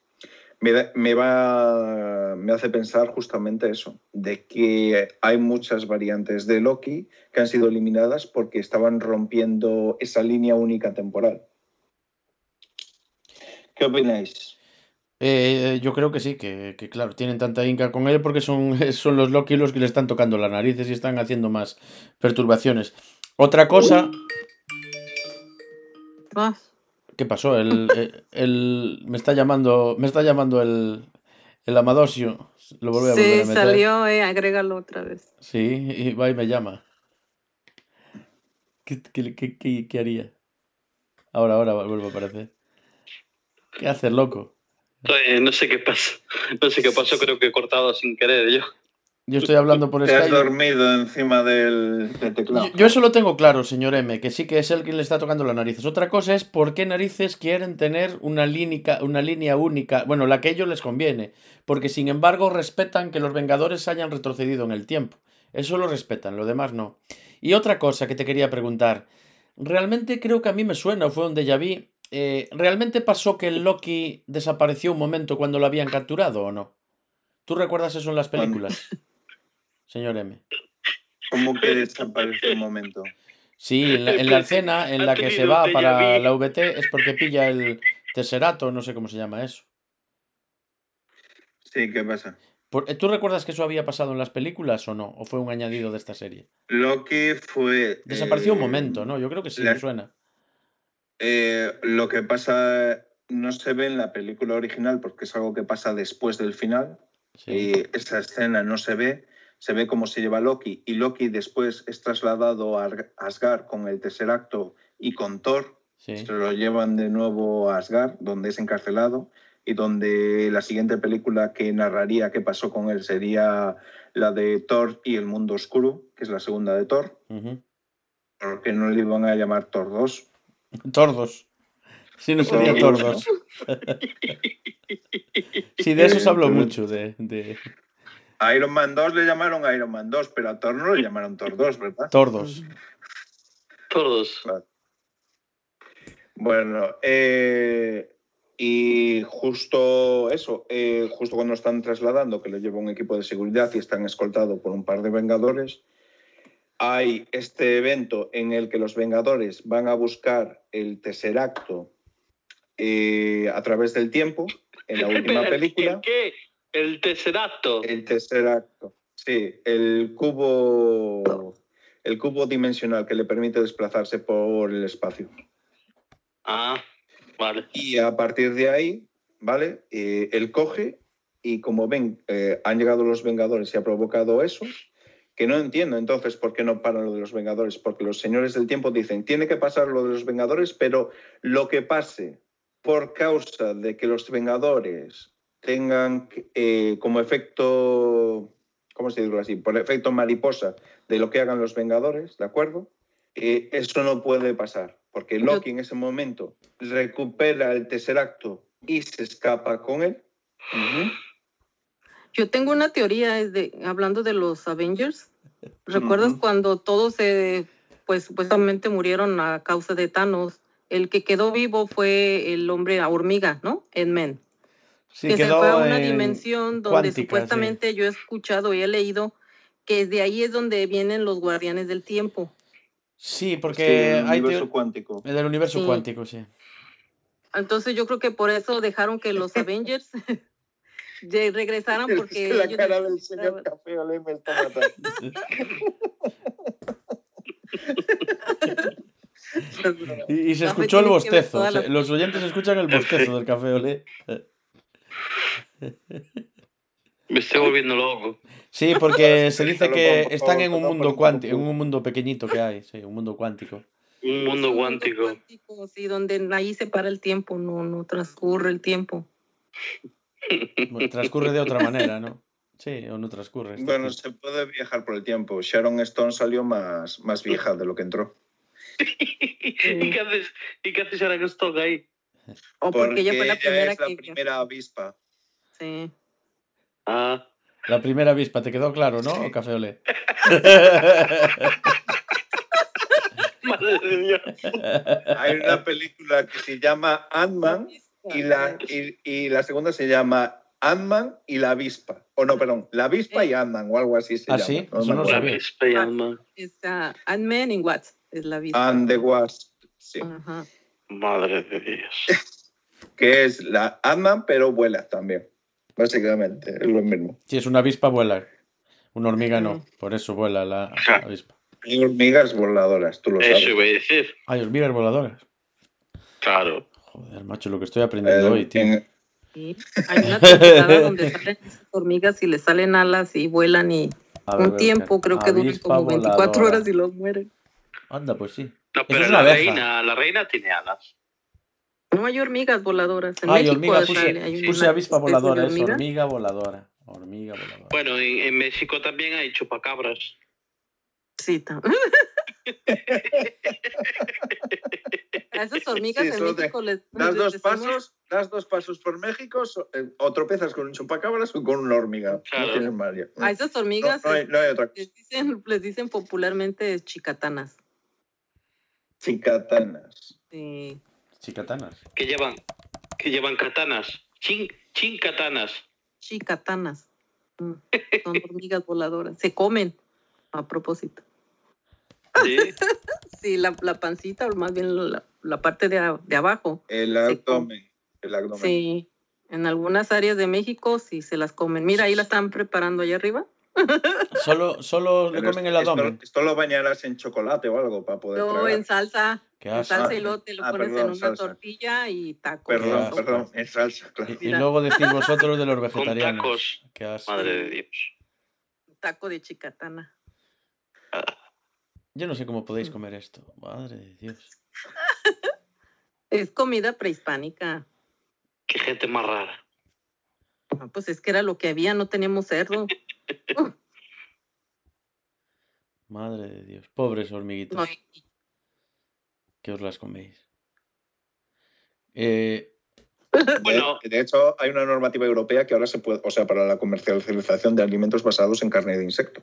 me, da- me va, me hace pensar justamente eso, de que hay muchas variantes de Loki que han sido eliminadas porque estaban rompiendo esa línea única temporal. ¿Qué opináis? Eh, yo creo que sí, que, que claro, tienen tanta inca con él porque son, son los Loki los que le están tocando las narices y están haciendo más perturbaciones. Otra cosa, Ah, ¿qué pasó? El, el- el- me está llamando, me está llamando el, el Amadosio. Lo volví a volver se a meter. ¿eh? eh, ¿eh? salió, eh, agrégalo otra vez. Sí, y va y me llama. ¿Qué, qué, qué- qué- qué haría? Ahora, ahora vuelvo a aparecer. ¿Qué haces, loco? Eh, no sé qué pasa. No sé qué pasó, creo que he cortado sin querer yo. Yo estoy hablando por Te has Skype. dormido encima del, del teclado. Yo, yo eso lo tengo claro, señor M, que sí que es él quien le está tocando las narices. Otra cosa es por qué narices quieren tener una, línica, una línea única, bueno, la que a ellos les conviene, porque sin embargo respetan que los Vengadores hayan retrocedido en el tiempo. Eso lo respetan, lo demás no. Y otra cosa que te quería preguntar, realmente creo que a mí me suena, o fue donde ya vi, eh, ¿realmente pasó que el Loki desapareció un momento cuando lo habían capturado o no? ¿Tú recuerdas eso en las películas? Señor M. ¿Cómo que desaparece un momento? Sí, en la, en la escena en la que se va para la VT es porque pilla el Tesserato, no sé cómo se llama eso. Sí, ¿qué pasa? Por- ¿Tú recuerdas que eso había pasado en las películas o no? ¿O fue un añadido de esta serie? Loki fue. Desapareció un eh, momento, ¿no? Yo creo que sí, la- me suena. eh, lo que pasa no se ve en la película original porque es algo que pasa después del final. Sí. Y esa escena no se ve. Se ve cómo se lleva Loki. Y Loki después es trasladado a Ar- Asgard con el tercer acto y con Thor. sí. Se lo llevan de nuevo a Asgard, donde es encarcelado. Y donde la siguiente película que narraría qué pasó con él sería la de Thor y el mundo oscuro, que es la segunda de Thor. Porque no le iban a llamar Thor 2. Tordos. Sí, no sería Tordos, tordos. Sí, de eso se habló mucho, de, de A Iron Man 2 le llamaron Iron Man 2, pero a Thor no le llamaron Thor 2, ¿verdad? tordos. Todos. Bueno, eh, y justo eso, eh, justo cuando están trasladando, que lo lleva un equipo de seguridad y están escoltados por un par de Vengadores, hay este evento en el que los Vengadores van a buscar el tercer acto eh, a través del tiempo, en la última película. ¿El qué? El Tesserato. El tercer acto. Sí, el cubo, el cubo dimensional que le permite desplazarse por el espacio. Ah, vale. Y a partir de ahí, ¿vale? Eh, él coge y como ven, eh, han llegado los Vengadores y ha provocado eso, que no entiendo entonces por qué no paran lo de los Vengadores, porque los señores del tiempo dicen, tiene que pasar lo de los Vengadores, pero lo que pase por causa de que los Vengadores tengan eh, como efecto, ¿cómo se dice así? Por efecto mariposa de lo que hagan los Vengadores, ¿de acuerdo? Eh, eso no puede pasar, porque Loki en ese momento recupera el tercer acto y se escapa con él. Yo tengo una teoría, es de, hablando de los Avengers. ¿Recuerdas cuando todos se, pues supuestamente murieron a causa de Thanos? El que quedó vivo fue el hombre hormiga, ¿no? Ant-Man. Sí, que se fue a una en dimensión donde cuántica, sí. supuestamente yo he escuchado y he leído que de ahí es donde vienen los guardianes del tiempo. Sí, Sí, porque el hay universo cuántico. del universo Sí. cuántico, sí. Entonces yo creo que por eso dejaron que los Avengers de- regresaran Es porque que la ellos cara del señor Café me está matando. Y, y se escuchó el bostezo. Los oyentes escuchan el bostezo del café olé. Me estoy volviendo loco. Sí, porque se dice que están en un mundo cuántico, en un mundo pequeñito que hay, sí, un mundo cuántico. Un mundo cuántico. Sí, donde ahí se para el tiempo, no, no transcurre el tiempo. Bueno, transcurre de otra manera, ¿no? Sí, o no transcurre. Bueno, aquí. se puede viajar por el tiempo. Sharon Stone salió más, más vieja de lo que entró. ¿Y qué haces, ¿y qué haces que estoy ahí? O porque, ella fue la primera es la que... primera avispa. Sí. Ah, La primera avispa, ¿te quedó claro, no? ¿O café olé? madre de Dios. Hay una película que se llama Ant-Man y la, y, y la segunda se llama Ant-Man y la avispa. O no, perdón, la avispa y Ant-Man o algo así se ¿Ah, llama. sí? no. La avispa y. Es uh, Ant-Man in What? Es la vista. And the Wasp, sí. Ajá. Madre de Dios. Que es la Ant-Man, pero vuela también. Básicamente, es lo mismo. Si es una avispa, vuela. Una hormiga no, Mm. por eso vuela la avispa. Hay hormigas voladoras, tú lo Eso sabes. iba a decir. Hay hormigas voladoras. Claro. Joder, macho, lo que estoy aprendiendo Eh, hoy, tío. en- Sí. Hay una temporada donde salen esas hormigas y les salen alas y vuelan y ver, un tiempo creo que duran como 24 voladora. horas y los mueren. Anda, pues sí. No, pero es la abeja. reina, la reina tiene alas. No hay hormigas voladoras. En Ay, México hormiga, puse, hay puse avispa de voladora, es hormiga. hormiga voladora. Hormiga voladora. Bueno, en, en México también hay chupacabras. Sí, ta- A esas hormigas Sí, en México les Das les dos decimos- pasos, das dos pasos por México so- eh, o tropezas con un chupacabras o con una hormiga. Claro. No. A esas hormigas no hay, no hay otra cosa. les, dicen, les dicen popularmente chicatanas. Chicatanas. Sí. Chicatanas. Que llevan, que llevan katanas. Chin, chin katanas. Chicatanas. Mm, Son hormigas voladoras. Se comen, a propósito. Sí. Sí, la, la pancita, o más bien la, la parte de, a- de abajo. El abdomen. El abdomen. Sí. En algunas áreas de México sí se las comen. Mira, ahí la están preparando allá arriba. Solo, solo le comen el abdomen. Esto, lo bañarás en chocolate o algo para poder No, tragar. en salsa. Qué En salsa y luego te lo Ah, pones perdón, en una salsa. tortilla y tacos. Perdón, perdón, en salsa, claro. Y, luego decís vosotros de los Con vegetarianos. tacos. Qué asco. Madre de Dios. Taco de chicatana. Yo no sé cómo podéis comer esto. Madre de Dios. Es comida prehispánica. Qué gente más rara. Ah, Pues es que era lo que había, no teníamos cerdo. Madre de Dios. Pobres hormiguitas. No, Que os las coméis. Eh, Bueno. De, de hecho, hay una normativa europea que ahora se puede, o sea, para la comercialización de alimentos basados en carne de insecto.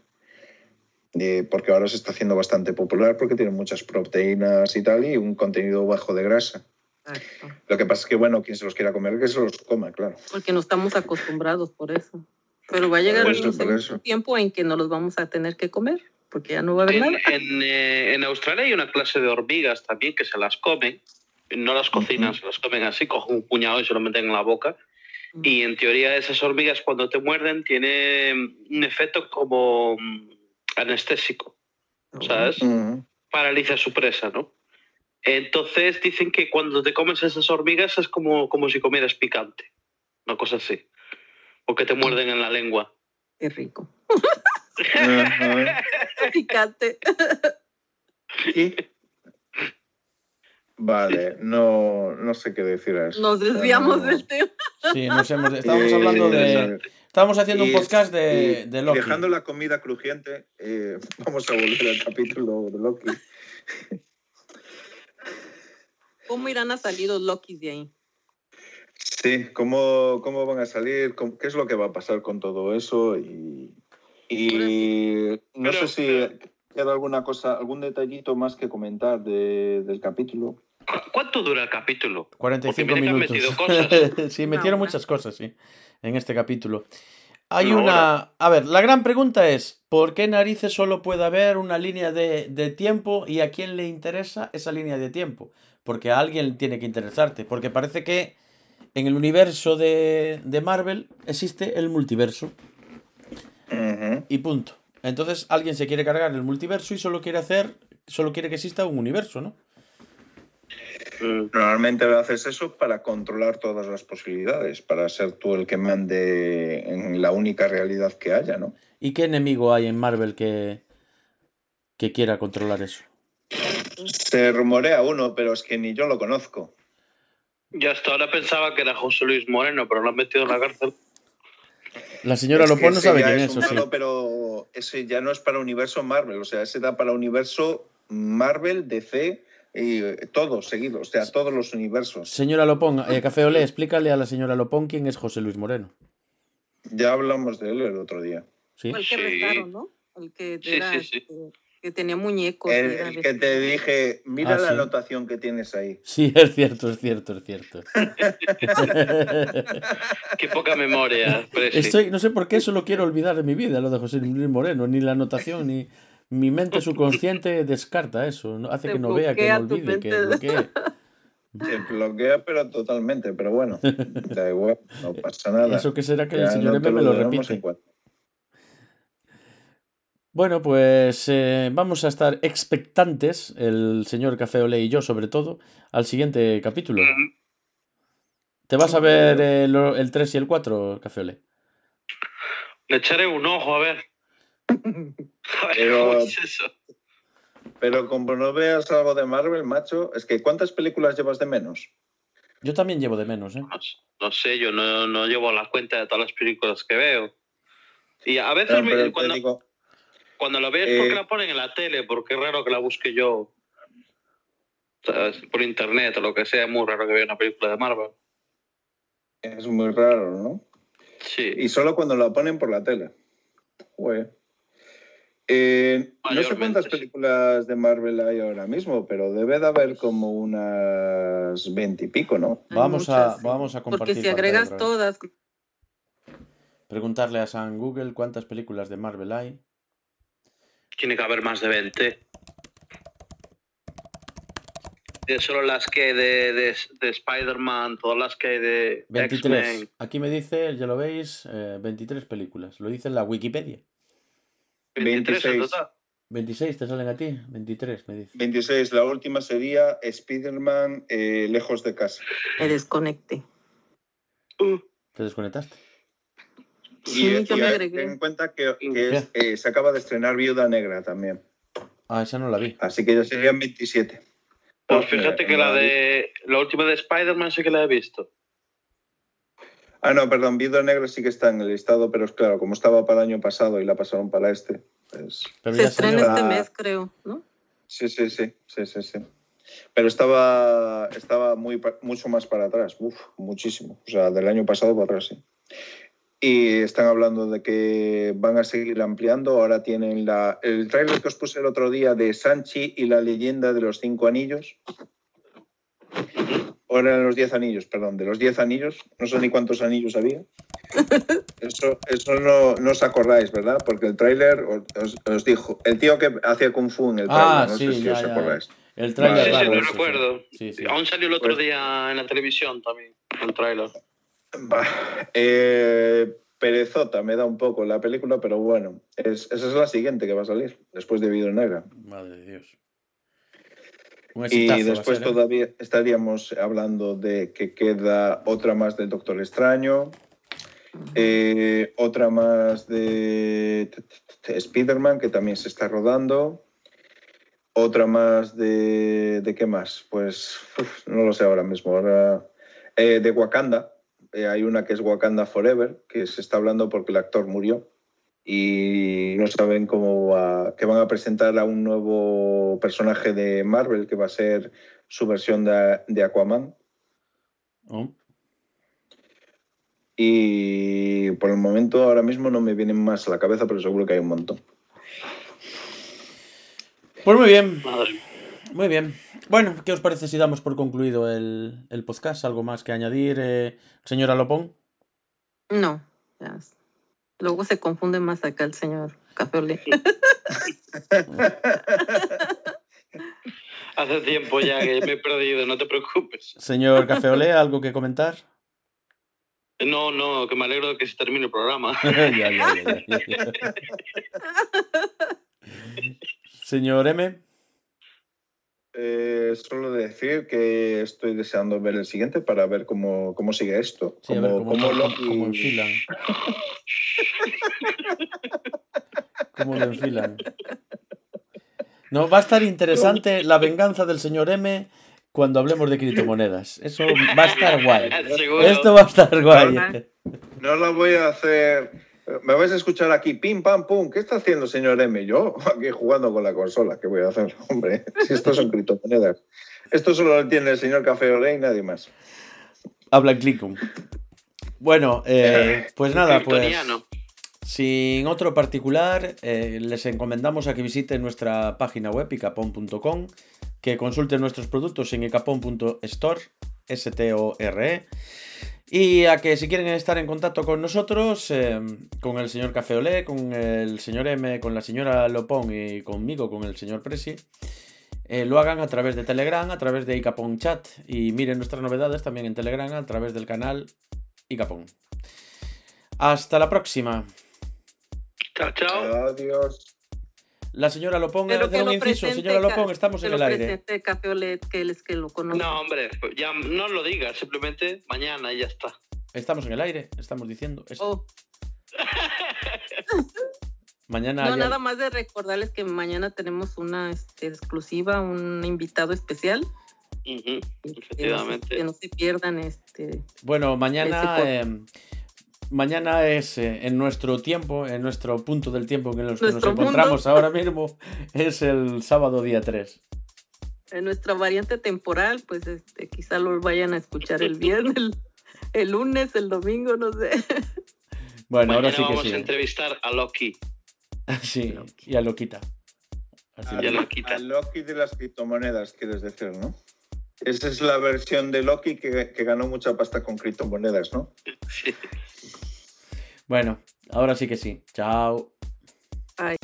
Eh, porque ahora se está haciendo bastante popular porque tiene muchas proteínas y tal y un contenido bajo de grasa. Exacto. Lo que pasa es que, bueno, quien se los quiera comer, que se los coma, claro. Porque no estamos acostumbrados por eso. Pero va a llegar eso, un eso. tiempo en que no los vamos a tener que comer, porque ya no va a haber En, nada. en, eh, en Australia hay una clase de hormigas también que se las comen. No las cocinan, Ujú. se las comen así, cogen un puñado y se lo meten en la boca. Y en teoría esas hormigas cuando te muerden tienen un efecto como mm, anestésico, ¿sabes? Ujú. Paraliza a su presa, ¿no? Entonces dicen que cuando te comes esas hormigas es como, como si comieras picante, una cosa así. O que te muerden en la lengua. Qué rico. Picante. Y- Vale, no, no sé qué decir a eso. Nos desviamos No. del tema. sí, nos hemos, estábamos Eh, hablando de. Estábamos haciendo un podcast de, y de Loki. Dejando la comida crujiente, eh, vamos a volver al capítulo de Loki. ¿Cómo irán a salir los Lokis de ahí? Sí, ¿cómo, cómo van a salir? ¿Cómo- ¿Qué es lo que va a pasar con todo eso? Y, y no Pero- sé si queda alguna cosa, algún detallito más que comentar de- del capítulo. ¿Cu- ¿Cuánto dura el capítulo? 45 Porque mira que han minutos. metido cosas. sí, metieron muchas cosas, sí, en este capítulo. Hay Una. A ver, la gran pregunta es, ¿por qué narices solo puede haber una línea de, de tiempo y a quién le interesa esa línea de tiempo? Porque a alguien tiene que interesarte, porque parece que en el universo de, de Marvel existe el multiverso y punto. Entonces alguien se quiere cargar el multiverso y solo quiere hacer, solo quiere que exista un universo, ¿no? Mm, Normalmente haces eso para controlar todas las posibilidades, para ser tú el que mande en la única realidad que haya, ¿no? ¿Y qué enemigo hay en Marvel que, que quiera controlar eso? Se rumorea uno, pero es que ni yo lo conozco. Yo hasta ahora pensaba que era José Luis Moreno, pero lo han metido en la cárcel. La señora Es que Lopón no sabe quién es eso sí. pero ese ya no es para universo Marvel, o sea, ese da para universo Marvel, DC eh, todo seguido, o sea, todos los universos. Señora Lopón, eh, Café Olé, explícale a la señora Lopón quién es José Luis Moreno. Ya hablamos de él el otro día. ¿Sí? Fue el que Sí. arrestaron, ¿no? El que, Sí, era, sí, sí. este, que tenía muñecos. El, era el de- que te dije, mira Ah, la sí. anotación que tienes ahí. Sí, es cierto, es cierto, es cierto. Qué poca memoria. Estoy, no sé por qué eso lo quiero olvidar de mi vida, lo de José Luis Moreno, ni la anotación, ni mi mente subconsciente descarta eso, no- hace Te que no vea, que no olvide, que bloquee. Se bloquea, pero totalmente, pero bueno, da igual, no pasa nada. Eso que será que el señor no M me lo repite. Bueno, pues eh, vamos a estar expectantes, el señor Café Olé y yo sobre todo, al siguiente capítulo. ¿Te vas a ver el, el 3 y el 4, Café Olé? Le echaré un ojo, a ver. Pero- cómo es eso. Pero como no veas algo de Marvel, macho, es que ¿cuántas películas llevas de menos? Yo también llevo de menos, ¿eh? No, no sé, yo no, no llevo la cuenta de todas las películas que veo. Y a veces No, me- cuando, digo, cuando la veo es porque eh, la ponen en la tele, porque es raro que la busque yo ¿sabes? por internet o lo que sea. Es muy raro que vea una película de Marvel. es muy raro, ¿no? Sí. Y solo cuando la ponen por la tele. Joder. Eh, no sé cuántas películas de Marvel hay ahora mismo, pero debe de haber como unas veinte y pico, ¿no? Hay Vamos a- muchas, vamos a Porque compartir si pantalla agregas todas, Preguntarle a San Google cuántas películas de Marvel hay. Tiene que haber más de 20. Eh, Solo las que hay de, de, de Spider-Man, todas las que hay de 23. X-Men. Aquí me dice, ya lo veis, eh, 23 películas. Lo dice en la Wikipedia. 23 en 26. total. 26 te salen a ti, 23 me dice. 26, la última sería Spider-Man eh, lejos de casa. me desconecté. Uh, ¿Te desconectaste? Sí, y yo y me ten en cuenta que, que es- eh, se acaba de estrenar Viuda Negra también. Ah, esa no la vi. Así que ya serían 27. Pues fíjate que la de la última de Spider-Man sí que la he visto. Ah, no, perdón, Viuda Negra sí que está en el listado, pero es claro, como estaba para el año pasado y la pasaron para este, pues Pero Se estrena este mes, creo, ¿no? sí, sí, sí, sí, sí, sí. Pero estaba, estaba muy, mucho más para atrás, uf, muchísimo. O sea, del año pasado para atrás, sí. Y están hablando de que van a seguir ampliando. Ahora tienen la, el trailer que os puse el otro día de Sanchi y la leyenda de los cinco anillos. O eran los diez anillos, perdón, de los diez anillos. No sé ni cuántos anillos había. Eso, eso no, no os acordáis, ¿verdad? Porque el tráiler os, dijo, el tío que hacía Kung Fu en el tráiler, Ah, no sí, sé si ya, os ya. acordáis. El trailer Vale. Sí, sí, lo recuerdo. Sí, sí. Aún salió el otro Pues- día en la televisión también, el tráiler. Bah, eh, perezota me da un poco la película, pero bueno, es- esa es la siguiente que va a salir, después de Viuda Negra. Madre de Dios. Y después ser, ¿eh? todavía estaríamos hablando de que queda otra más del Doctor Extraño, eh, otra más de Spider-Man, que también se está rodando, otra más de... ¿De qué más? Pues uf, no lo sé ahora mismo. Ahora, eh, de Wakanda, hay una que es Wakanda Forever, que se está hablando porque el actor murió y no saben cómo va, que van a presentar a un nuevo personaje de Marvel que va a ser su versión de, de Aquaman. Oh, Y por el momento ahora mismo no me vienen más a la cabeza, pero seguro que hay un montón. Pues muy bien, Madre muy bien. Bueno, ¿qué os parece si damos por concluido el, el podcast? ¿Algo más que añadir, eh, señora Lopón? No, ya. Luego se confunde más acá el señor Cafeolé. Hace tiempo ya que me he perdido, no te preocupes. Señor Cafeolé, ¿algo que comentar? No, no, que me alegro de que se termine el programa. ya, ya, ya, ya, ya, ya. Señor M. Eh, solo decir que estoy deseando ver el siguiente para ver cómo, cómo sigue esto. Sí, a Cómo- ver cómo, cómo cómo- Loki- cómo enfilan. Cómo lo enfilan. No, va a estar interesante la venganza del señor M cuando hablemos de criptomonedas. Eso va a estar guay. Seguro. Esto va a estar guay. Ajá. No lo voy a hacer. Me vais a escuchar aquí, pim, pam, pum. ¿Qué está haciendo, señor M? Yo aquí jugando con la consola. ¿Qué voy a hacer? Hombre, si estos son criptomonedas. Esto solo lo entiende el señor Café Olé y nadie más. Habla en Clickum. Bueno, eh, pues nada, pues sin otro particular, eh, les encomendamos a que visiten nuestra página web icapon.com, que consulten nuestros productos en icapon.store, S-T-O-R-E, y a que si quieren estar en contacto con nosotros, eh, con el señor Café Olé, con el señor M, con la señora Lopón y conmigo, con el señor Presi, eh, lo hagan a través de Telegram, a través de Icapon Chat y miren nuestras novedades también en Telegram a través del canal Icapon. Hasta la próxima. Chao, chao. Adiós. La señora Lopón, Pero que un lo inciso. presente, Señora Lopón, estamos que en lo el aire. presente Cafeolé, que él es que lo conoce. No, hombre, pues ya no lo digas, simplemente mañana y ya está. Estamos en el aire, estamos diciendo. eso. Oh, Mañana. No, ya- nada más de recordarles que mañana tenemos una este, exclusiva, un invitado especial. Ujú, y Que no, se- Efectivamente. que no se pierdan este. Bueno, mañana. Eh, mañana es eh, en nuestro tiempo, en nuestro punto del tiempo en el que nos encontramos ahora mismo, es el sábado día 3. En nuestra variante temporal, pues este, quizá lo vayan a escuchar el viernes, el, el lunes, el domingo, no sé. Bueno, ahora sí que vamos sí. a entrevistar a Loki. Sí, ya lo quita. Así A, lo a Loki de las criptomonedas, quieres decir, ¿no? Esa es la versión de Loki que, ganó mucha pasta con criptomonedas, ¿no? bueno, ahora sí que sí. Chao. Bye.